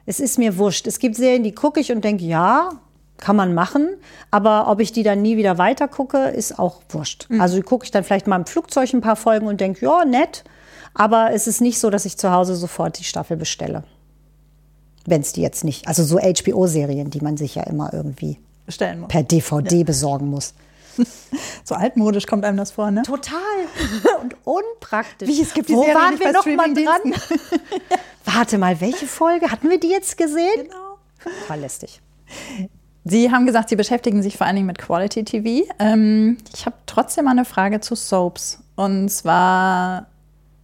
Es ist mir wurscht. Es gibt Serien, die gucke ich und denke, ja, kann man machen. Aber ob ich die dann nie wieder weiter gucke, ist auch wurscht. Mhm. Also die gucke ich dann vielleicht mal im Flugzeug ein paar Folgen und denke, ja, nett. Aber es ist nicht so, dass ich zu Hause sofort die Staffel bestelle. Wenn es die jetzt nicht, also so HBO-Serien, die man sich ja immer irgendwie per DVD besorgen muss. *laughs* So altmodisch kommt einem das vor, ne? Total *laughs* und unpraktisch. Wie, es gibt Wo Serie waren wir bei noch mal dran? *laughs* Warte mal, welche Folge? Hatten wir die jetzt gesehen? Genau. War lästig. Sie haben gesagt, Sie beschäftigen sich vor allen Dingen mit Quality TV. Ähm, ich habe trotzdem mal eine Frage zu Soaps. Und zwar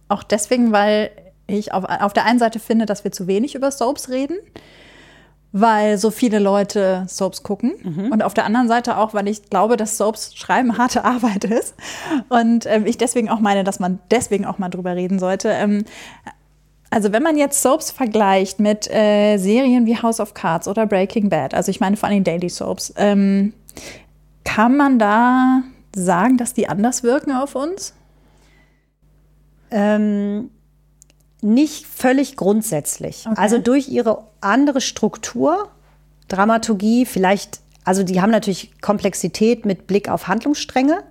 auch deswegen, weil ich auf, auf der einen Seite finde, dass wir zu wenig über Soaps reden, weil so viele Leute Soaps gucken. Und auf der anderen Seite auch, weil ich glaube, dass Soaps schreiben *laughs* harte Arbeit ist. Und ähm, ich deswegen auch meine, dass man deswegen auch mal drüber reden sollte. Ähm, also wenn man jetzt Soaps vergleicht mit äh, Serien wie House of Cards oder Breaking Bad, also ich meine vor allem Daily Soaps, ähm, kann man da sagen, dass die anders wirken auf uns? Ähm, nicht völlig grundsätzlich. Okay. Also durch ihre andere Struktur, Dramaturgie, vielleicht, also die haben natürlich Komplexität mit Blick auf Handlungsstränge.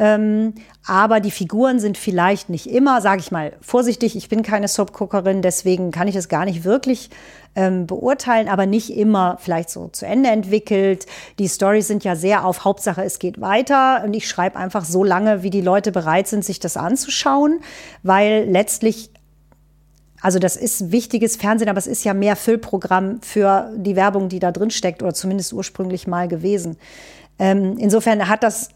Ähm, aber die Figuren sind vielleicht nicht immer, sage ich mal, vorsichtig, ich bin keine Soapcookerin, deswegen kann ich es gar nicht wirklich ähm, beurteilen, aber nicht immer vielleicht so zu Ende entwickelt. Die Stories sind ja sehr auf Hauptsache, es geht weiter und ich schreibe einfach so lange, wie die Leute bereit sind, sich das anzuschauen, weil letztlich also das ist wichtiges Fernsehen, aber es ist ja mehr Füllprogramm für die Werbung, die da drin steckt oder zumindest ursprünglich mal gewesen. Ähm, insofern hat das,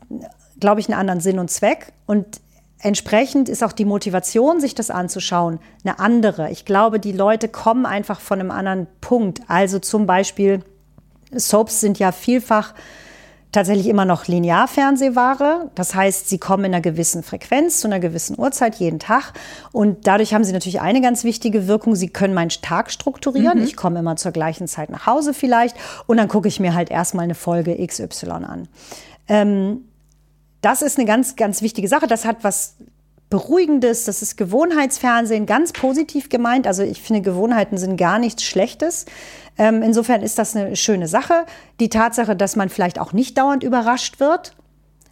glaube ich, einen anderen Sinn und Zweck und entsprechend ist auch die Motivation, sich das anzuschauen, eine andere. Ich glaube, die Leute kommen einfach von einem anderen Punkt. Also zum Beispiel Soaps sind ja vielfach tatsächlich immer noch Linearfernsehware. Das heißt, sie kommen in einer gewissen Frequenz zu einer gewissen Uhrzeit jeden Tag. Und dadurch haben sie natürlich eine ganz wichtige Wirkung. Sie können meinen Tag strukturieren. Ich komme immer zur gleichen Zeit nach Hause vielleicht. Und dann gucke ich mir halt erstmal eine Folge XY an. Ähm, das ist eine ganz, ganz wichtige Sache. Das hat was Beruhigendes, das ist Gewohnheitsfernsehen, ganz positiv gemeint. Also ich finde, Gewohnheiten sind gar nichts Schlechtes. Ähm, insofern ist das eine schöne Sache. Die Tatsache, dass man vielleicht auch nicht dauernd überrascht wird,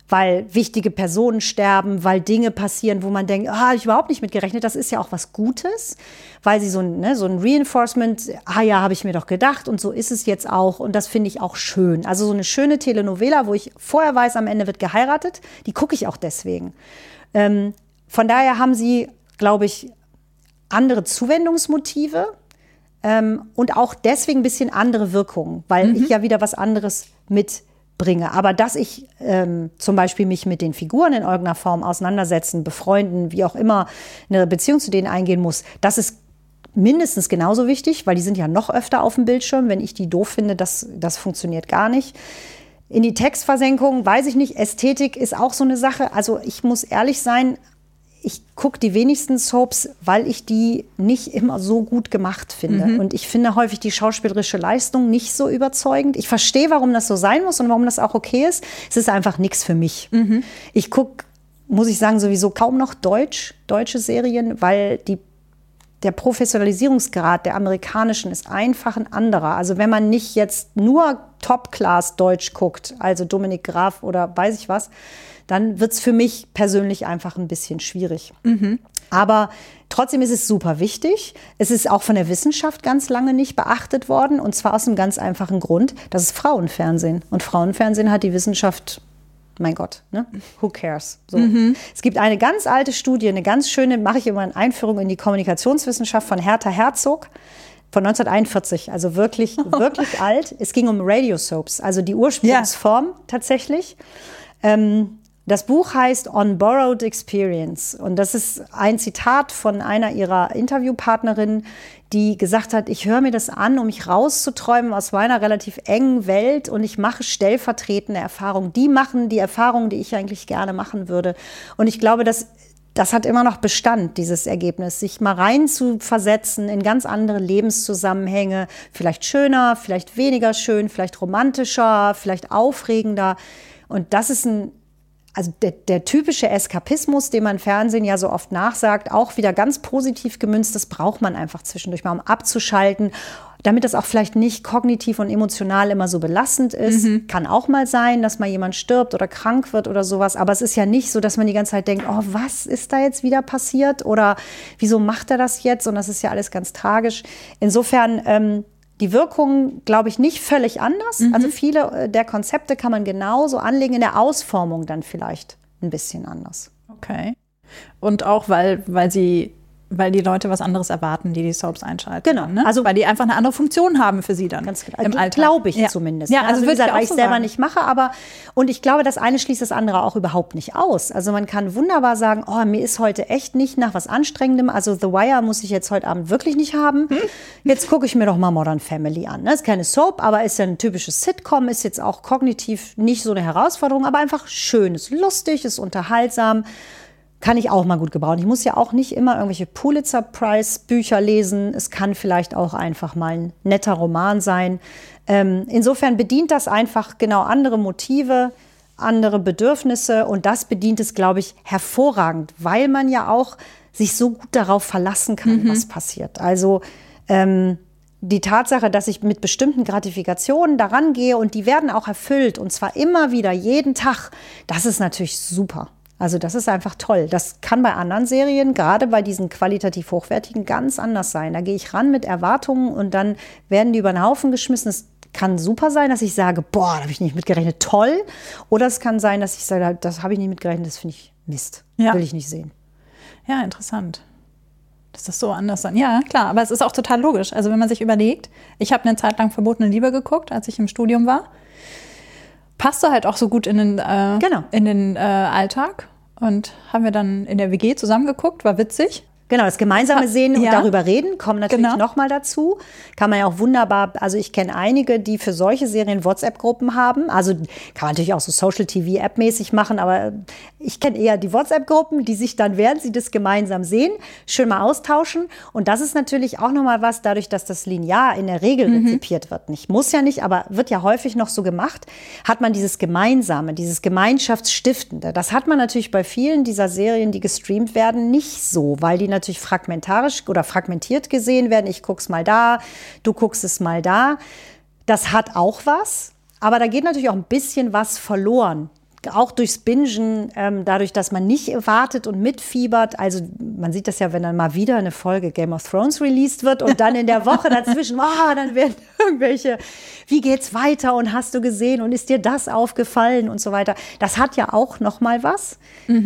weil wichtige Personen sterben, weil Dinge passieren, wo man denkt, ah, hab ich überhaupt nicht mit gerechnet, das ist ja auch was Gutes, weil sie so ein, ne, so ein Reinforcement, ah ja, habe ich mir doch gedacht und so ist es jetzt auch und das finde ich auch schön. Also so eine schöne Telenovela, wo ich vorher weiß, am Ende wird geheiratet, die gucke ich auch deswegen. Ähm, von daher haben sie, glaube ich, andere Zuwendungsmotive ähm, und auch deswegen ein bisschen andere Wirkungen, weil ich ja wieder was anderes mitbringe. Aber dass ich ähm, zum Beispiel mich mit den Figuren in irgendeiner Form auseinandersetzen, befreunden, wie auch immer, eine Beziehung zu denen eingehen muss, das ist mindestens genauso wichtig, weil die sind ja noch öfter auf dem Bildschirm. Wenn ich die doof finde, das, das funktioniert gar nicht. In die Textversenkung weiß ich nicht. Ästhetik ist auch so eine Sache. Also ich muss ehrlich sein, gucke die wenigsten Soaps, weil ich die nicht immer so gut gemacht finde. Mhm. Und ich finde häufig die schauspielerische Leistung nicht so überzeugend. Ich verstehe, warum das so sein muss und warum das auch okay ist. Es ist einfach nichts für mich. Mhm. Ich gucke, muss ich sagen, sowieso kaum noch Deutsch, deutsche Serien, weil die der Professionalisierungsgrad der amerikanischen ist einfach ein anderer. Also wenn man nicht jetzt nur Top-Class Deutsch guckt, also Dominik Graf oder weiß ich was, dann wird es für mich persönlich einfach ein bisschen schwierig. Aber trotzdem ist es super wichtig. Es ist auch von der Wissenschaft ganz lange nicht beachtet worden. Und zwar aus einem ganz einfachen Grund, das ist Frauenfernsehen. Und Frauenfernsehen hat die Wissenschaft mein Gott, ne? Who cares? So. Es gibt eine ganz alte Studie, eine ganz schöne, mache ich immer eine Einführung in die Kommunikationswissenschaft von Hertha Herzog von 1941, also wirklich, *laughs* wirklich alt. Es ging um Radio Soaps, also die Ursprungsform tatsächlich. Ähm, das Buch heißt On Borrowed Experience und das ist ein Zitat von einer ihrer Interviewpartnerinnen, die gesagt hat, ich höre mir das an, um mich rauszuträumen aus meiner relativ engen Welt und ich mache stellvertretende Erfahrungen. Die machen die Erfahrungen, die ich eigentlich gerne machen würde. Und ich glaube, dass das hat immer noch Bestand, dieses Ergebnis, sich mal rein zu versetzen in ganz andere Lebenszusammenhänge, vielleicht schöner, vielleicht weniger schön, vielleicht romantischer, vielleicht aufregender. Und das ist ein also der, der, typische Eskapismus, den man im Fernsehen ja so oft nachsagt, auch wieder ganz positiv gemünzt, das braucht man einfach zwischendurch mal, um abzuschalten, damit das auch vielleicht nicht kognitiv und emotional immer so belastend ist. Mhm. Kann auch mal sein, dass mal jemand stirbt oder krank wird oder sowas, aber es ist ja nicht so, dass man die ganze Zeit denkt, oh, was ist da jetzt wieder passiert oder wieso macht er das jetzt und das ist ja alles ganz tragisch. Insofern ähm, die Wirkung, glaube ich, nicht völlig anders. Mhm. Also viele äh, der Konzepte kann man genauso anlegen, in der Ausformung dann vielleicht ein bisschen anders. Okay. Und auch, weil, weil sie weil die Leute was anderes erwarten, die die Soaps einschalten. Genau. Ne? Also- weil die einfach eine andere Funktion haben für sie dann Ganz genau. im Alltag. Glaube ich ja. zumindest. Ja, also, wie würde gesagt, ich, weil ich so selber sagen. nicht mache, aber und ich glaube, das eine schließt das andere auch überhaupt nicht aus. Also man kann wunderbar sagen, oh, mir ist heute echt nicht nach was Anstrengendem. Also The Wire muss ich jetzt heute Abend wirklich nicht haben. Hm? Jetzt gucke ich mir doch mal Modern Family an. Das ist keine Soap, aber ist ja ein typisches Sitcom, ist jetzt auch kognitiv nicht so eine Herausforderung, aber einfach schön, ist lustig, ist unterhaltsam. Kann ich auch mal gut gebrauchen. Ich muss ja auch nicht immer irgendwelche Pulitzer-Prize-Bücher lesen. Es kann vielleicht auch einfach mal ein netter Roman sein. Ähm, insofern bedient das einfach genau andere Motive, andere Bedürfnisse und das bedient es, glaube ich, hervorragend, weil man ja auch sich so gut darauf verlassen kann, was passiert. Also ähm, die Tatsache, dass ich mit bestimmten Gratifikationen daran gehe und die werden auch erfüllt und zwar immer wieder, jeden Tag, das ist natürlich super. Also das ist einfach toll. Das kann bei anderen Serien, gerade bei diesen qualitativ hochwertigen, ganz anders sein. Da gehe ich ran mit Erwartungen und dann werden die über den Haufen geschmissen. Es kann super sein, dass ich sage, boah, da habe ich nicht mitgerechnet, toll. Oder es kann sein, dass ich sage, das habe ich nicht mitgerechnet, das finde ich Mist. Ja. Will ich nicht sehen. Ja, interessant. Dass das so anders sein. Ja, klar, aber es ist auch total logisch. Also wenn man sich überlegt, ich habe eine Zeit lang verbotene Liebe geguckt, als ich im Studium war. Passte halt auch so gut in den, äh, Genau. in den äh, Alltag. Und haben wir dann in der WG zusammengeguckt, war witzig. Genau, das gemeinsame Sehen und Ja. darüber reden kommen natürlich Genau. noch mal dazu. Kann man ja auch wunderbar, also ich kenne einige, die für solche Serien WhatsApp-Gruppen haben. Also kann man natürlich auch so Social TV-App-mäßig machen, aber ich kenne eher die WhatsApp-Gruppen, die sich dann, während sie das gemeinsam sehen, schön mal austauschen. Und das ist natürlich auch noch mal was, dadurch, dass das linear in der Regel rezipiert wird. Nicht muss ja nicht, aber wird ja häufig noch so gemacht, hat man dieses Gemeinsame, dieses Gemeinschaftsstiftende. Das hat man natürlich bei vielen dieser Serien, die gestreamt werden, nicht so, weil die natürlich fragmentarisch oder fragmentiert gesehen werden. Ich guck's mal da, du guckst es mal da. Das hat auch was, aber da geht natürlich auch ein bisschen was verloren. Auch durchs Bingen, ähm, dadurch, dass man nicht wartet und mitfiebert. Also man sieht das ja, wenn dann mal wieder eine Folge Game of Thrones released wird und dann in der Woche dazwischen, oh, *laughs* dann werden irgendwelche, wie geht's weiter und hast du gesehen und ist dir das aufgefallen und so weiter. Das hat ja auch noch mal was.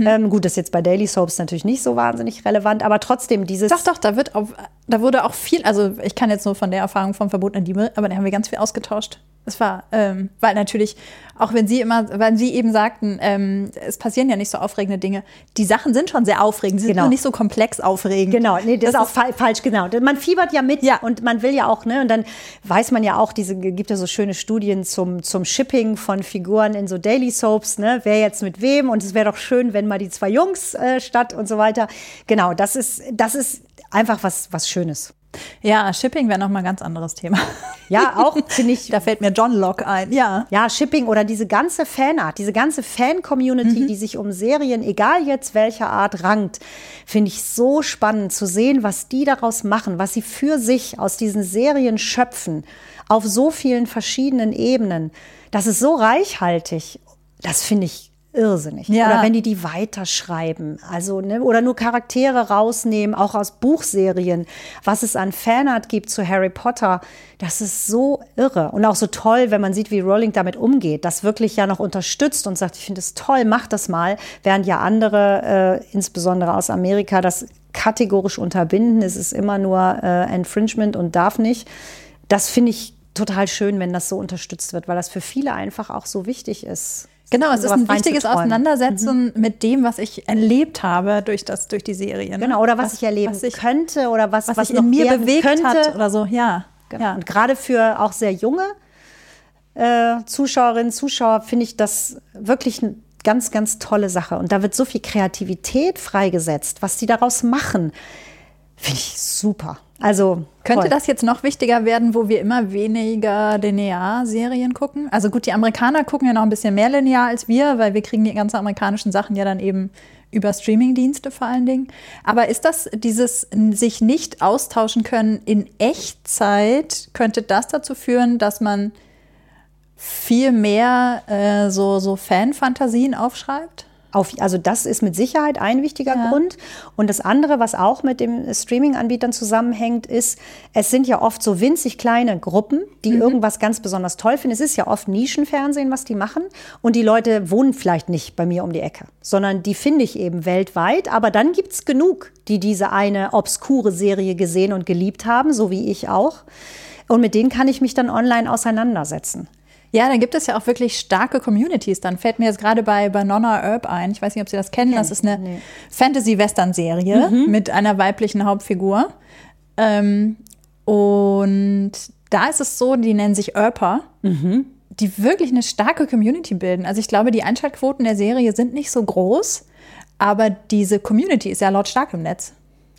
Ähm, gut, das ist jetzt bei Daily Soaps natürlich nicht so wahnsinnig relevant, aber trotzdem dieses. Doch, doch, da wird auch, da wurde auch viel, also ich kann jetzt nur von der Erfahrung vom verbotenen Liebe, aber da haben wir ganz viel ausgetauscht. Es war, ähm, weil natürlich, auch wenn Sie immer, weil Sie eben sagten, ähm, es passieren ja nicht so aufregende Dinge. Die Sachen sind schon sehr aufregend, sie sind Genau. nur nicht so komplex aufregend. Genau, nee, das, Das ist auch fa falsch, genau. Man fiebert ja mit Ja. und man will ja auch, ne, und dann weiß man ja auch, diese gibt ja so schöne Studien zum, zum Shipping von Figuren in so Daily Soaps, ne, wer jetzt mit wem und es wäre doch schön, wenn mal die zwei Jungs äh, statt und so weiter. Genau, das ist, das ist einfach was, was Schönes. Ja, Shipping wäre nochmal ein ganz anderes Thema. Ja, auch *laughs* finde ich, Da fällt mir John Locke ein, ja. Ja, Shipping oder diese ganze Fanart, diese ganze Fan-Community, die sich um Serien, egal jetzt welcher Art, rankt, finde ich so spannend zu sehen, was die daraus machen, was sie für sich aus diesen Serien schöpfen, auf so vielen verschiedenen Ebenen. Das ist so reichhaltig. Das finde ich irrsinnig. Ja. Oder wenn die die weiterschreiben, also ne, oder nur Charaktere rausnehmen, auch aus Buchserien, was es an Fanart gibt zu Harry Potter, das ist so irre und auch so toll, wenn man sieht, wie Rowling damit umgeht, das wirklich ja noch unterstützt und sagt, ich finde es toll, mach das mal, während ja andere, äh, insbesondere aus Amerika, das kategorisch unterbinden. Es ist immer nur äh, Infringement und darf nicht. Das finde ich total schön, wenn das so unterstützt wird, weil das für viele einfach auch so wichtig ist. Genau, es ist ein wichtiges. Auseinandersetzen mit dem, was ich erlebt habe durch, das, durch die Serie. Ne? Genau, oder was, ich erleben was ich, könnte oder was, was, was in mir bewegt könnte. hat oder so, ja. Genau. ja. Und gerade für auch sehr junge äh, Zuschauerinnen, Zuschauer finde ich das wirklich eine ganz, ganz tolle Sache. Und da wird so viel Kreativität freigesetzt, was die daraus machen, finde ich super. Also Könnte toll. das jetzt noch wichtiger werden, wo wir immer weniger Linear-Serien gucken? Also gut, die Amerikaner gucken ja noch ein bisschen mehr linear als wir, weil wir kriegen die ganzen amerikanischen Sachen ja dann eben über Streamingdienste vor allen Dingen. Aber ist das dieses sich nicht austauschen können in Echtzeit, könnte das dazu führen, dass man viel mehr äh, so, so Fan-Fantasien aufschreibt? Auf, also das ist mit Sicherheit ein wichtiger Ja. Grund. Und das andere, was auch mit den Streaming-Anbietern zusammenhängt, ist, es sind ja oft so winzig kleine Gruppen, die Mhm. irgendwas ganz besonders toll finden. Es ist ja oft Nischenfernsehen, was die machen. Und die Leute wohnen vielleicht nicht bei mir um die Ecke, sondern die finde ich eben weltweit. Aber dann gibt es genug, die diese eine obskure Serie gesehen und geliebt haben, so wie ich auch. Und mit denen kann ich mich dann online auseinandersetzen. Ja, dann gibt es ja auch wirklich starke Communities. Dann fällt mir jetzt gerade bei Banana Herb ein. Ich weiß nicht, ob Sie das kennen. Das ist eine Fantasy-Western-Serie mit einer weiblichen Hauptfigur. Ähm, und da ist es so, die nennen sich Erper, die wirklich eine starke Community bilden. Also ich glaube, die Einschaltquoten der Serie sind nicht so groß, aber diese Community ist ja lautstark im Netz.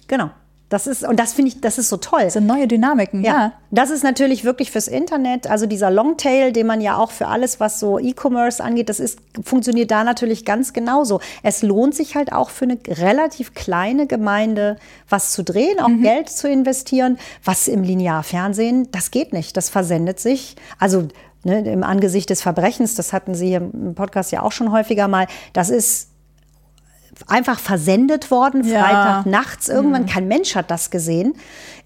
Genau. Das ist, und das finde ich, das ist so toll. Das sind neue Dynamiken, ja. Ja, das ist natürlich wirklich fürs Internet, also dieser Longtail, den man ja auch für alles, was so E-Commerce angeht, das ist, funktioniert da natürlich ganz genauso. Es lohnt sich halt auch für eine relativ kleine Gemeinde was zu drehen, auch Geld zu investieren, was im Linearfernsehen, das geht nicht, das versendet sich. Also ne, im Angesicht des Verbrechens, das hatten Sie hier im Podcast ja auch schon häufiger mal, das ist einfach versendet worden, Ja. Freitag nachts. Irgendwann, kein Mensch hat das gesehen.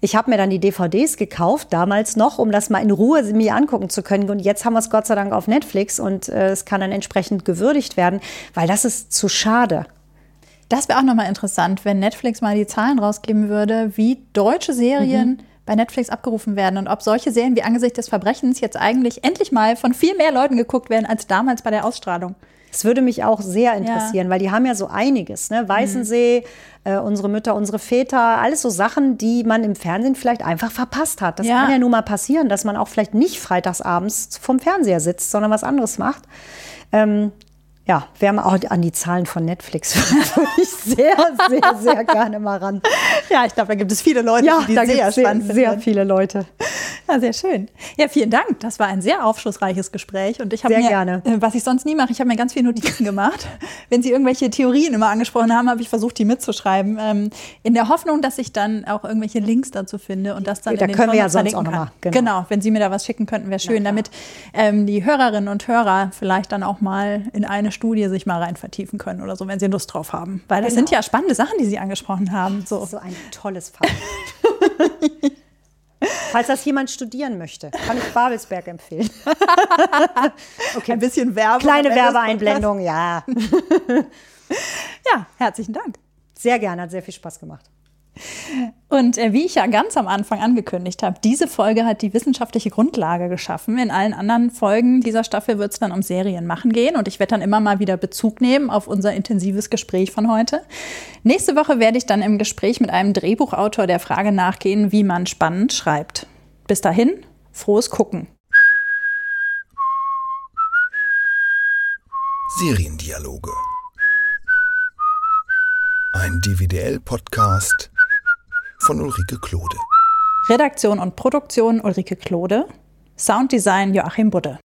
Ich habe mir dann die DVDs gekauft, damals noch, um das mal in Ruhe mir angucken zu können. Und jetzt haben wir es Gott sei Dank auf Netflix und äh, es kann dann entsprechend gewürdigt werden, weil das ist zu schade. Das wäre auch nochmal interessant, wenn Netflix mal die Zahlen rausgeben würde, wie deutsche Serien bei Netflix abgerufen werden und ob solche Serien wie Angesicht des Verbrechens jetzt eigentlich endlich mal von viel mehr Leuten geguckt werden als damals bei der Ausstrahlung. Das würde mich auch sehr interessieren, weil die haben ja so einiges. Ne? Weißensee, äh, unsere Mütter, unsere Väter, alles so Sachen, die man im Fernsehen vielleicht einfach verpasst hat. Das Ja. kann ja nun mal passieren, dass man auch vielleicht nicht freitagsabends vom Fernseher sitzt, sondern was anderes macht. Ähm, ja, wir haben auch an die Zahlen von Netflix *laughs* würde ich sehr, sehr, sehr gerne mal ran. Ja, ich glaube, da gibt es viele Leute, Ja, die da sehr sehr, spannend sehr finden. viele Leute. Ja, sehr schön. Ja, vielen Dank. Das war ein sehr aufschlussreiches Gespräch. Und ich habe Sehr mir, gerne. äh, was ich sonst nie mache, ich habe mir ganz viele Notizen gemacht. Wenn Sie irgendwelche Theorien immer angesprochen haben, habe ich versucht, die mitzuschreiben. Ähm, in der Hoffnung, dass ich dann auch irgendwelche Links dazu finde und das dann Da in den können wir ja sonst auch noch kann. mal, Genau. genau. wenn Sie mir da was schicken könnten, wäre schön, damit ähm, die Hörerinnen und Hörer vielleicht dann auch mal in eine Studie sich mal rein vertiefen können oder so, wenn sie Lust drauf haben. Weil das Genau. sind ja spannende Sachen, die Sie angesprochen haben. So. So ein tolles Fach. *laughs* Falls das jemand studieren möchte, kann ich Babelsberg empfehlen. *laughs* Ein bisschen Werbung. Kleine Werbeeinblendung, ja. *laughs* Ja, herzlichen Dank. Sehr gerne, hat sehr viel Spaß gemacht. Und äh, wie ich ja ganz am Anfang angekündigt habe, diese Folge hat die wissenschaftliche Grundlage geschaffen. In allen anderen Folgen dieser Staffel wird es dann um Serienmachen gehen und ich werde dann immer mal wieder Bezug nehmen auf unser intensives Gespräch von heute. Nächste Woche werde ich dann im Gespräch mit einem Drehbuchautor der Frage nachgehen, wie man spannend schreibt. Bis dahin, frohes Gucken. Seriendialoge. Ein DVDL-Podcast von Ulrike Klode. Redaktion und Produktion Ulrike Klode. Sounddesign Joachim Budde.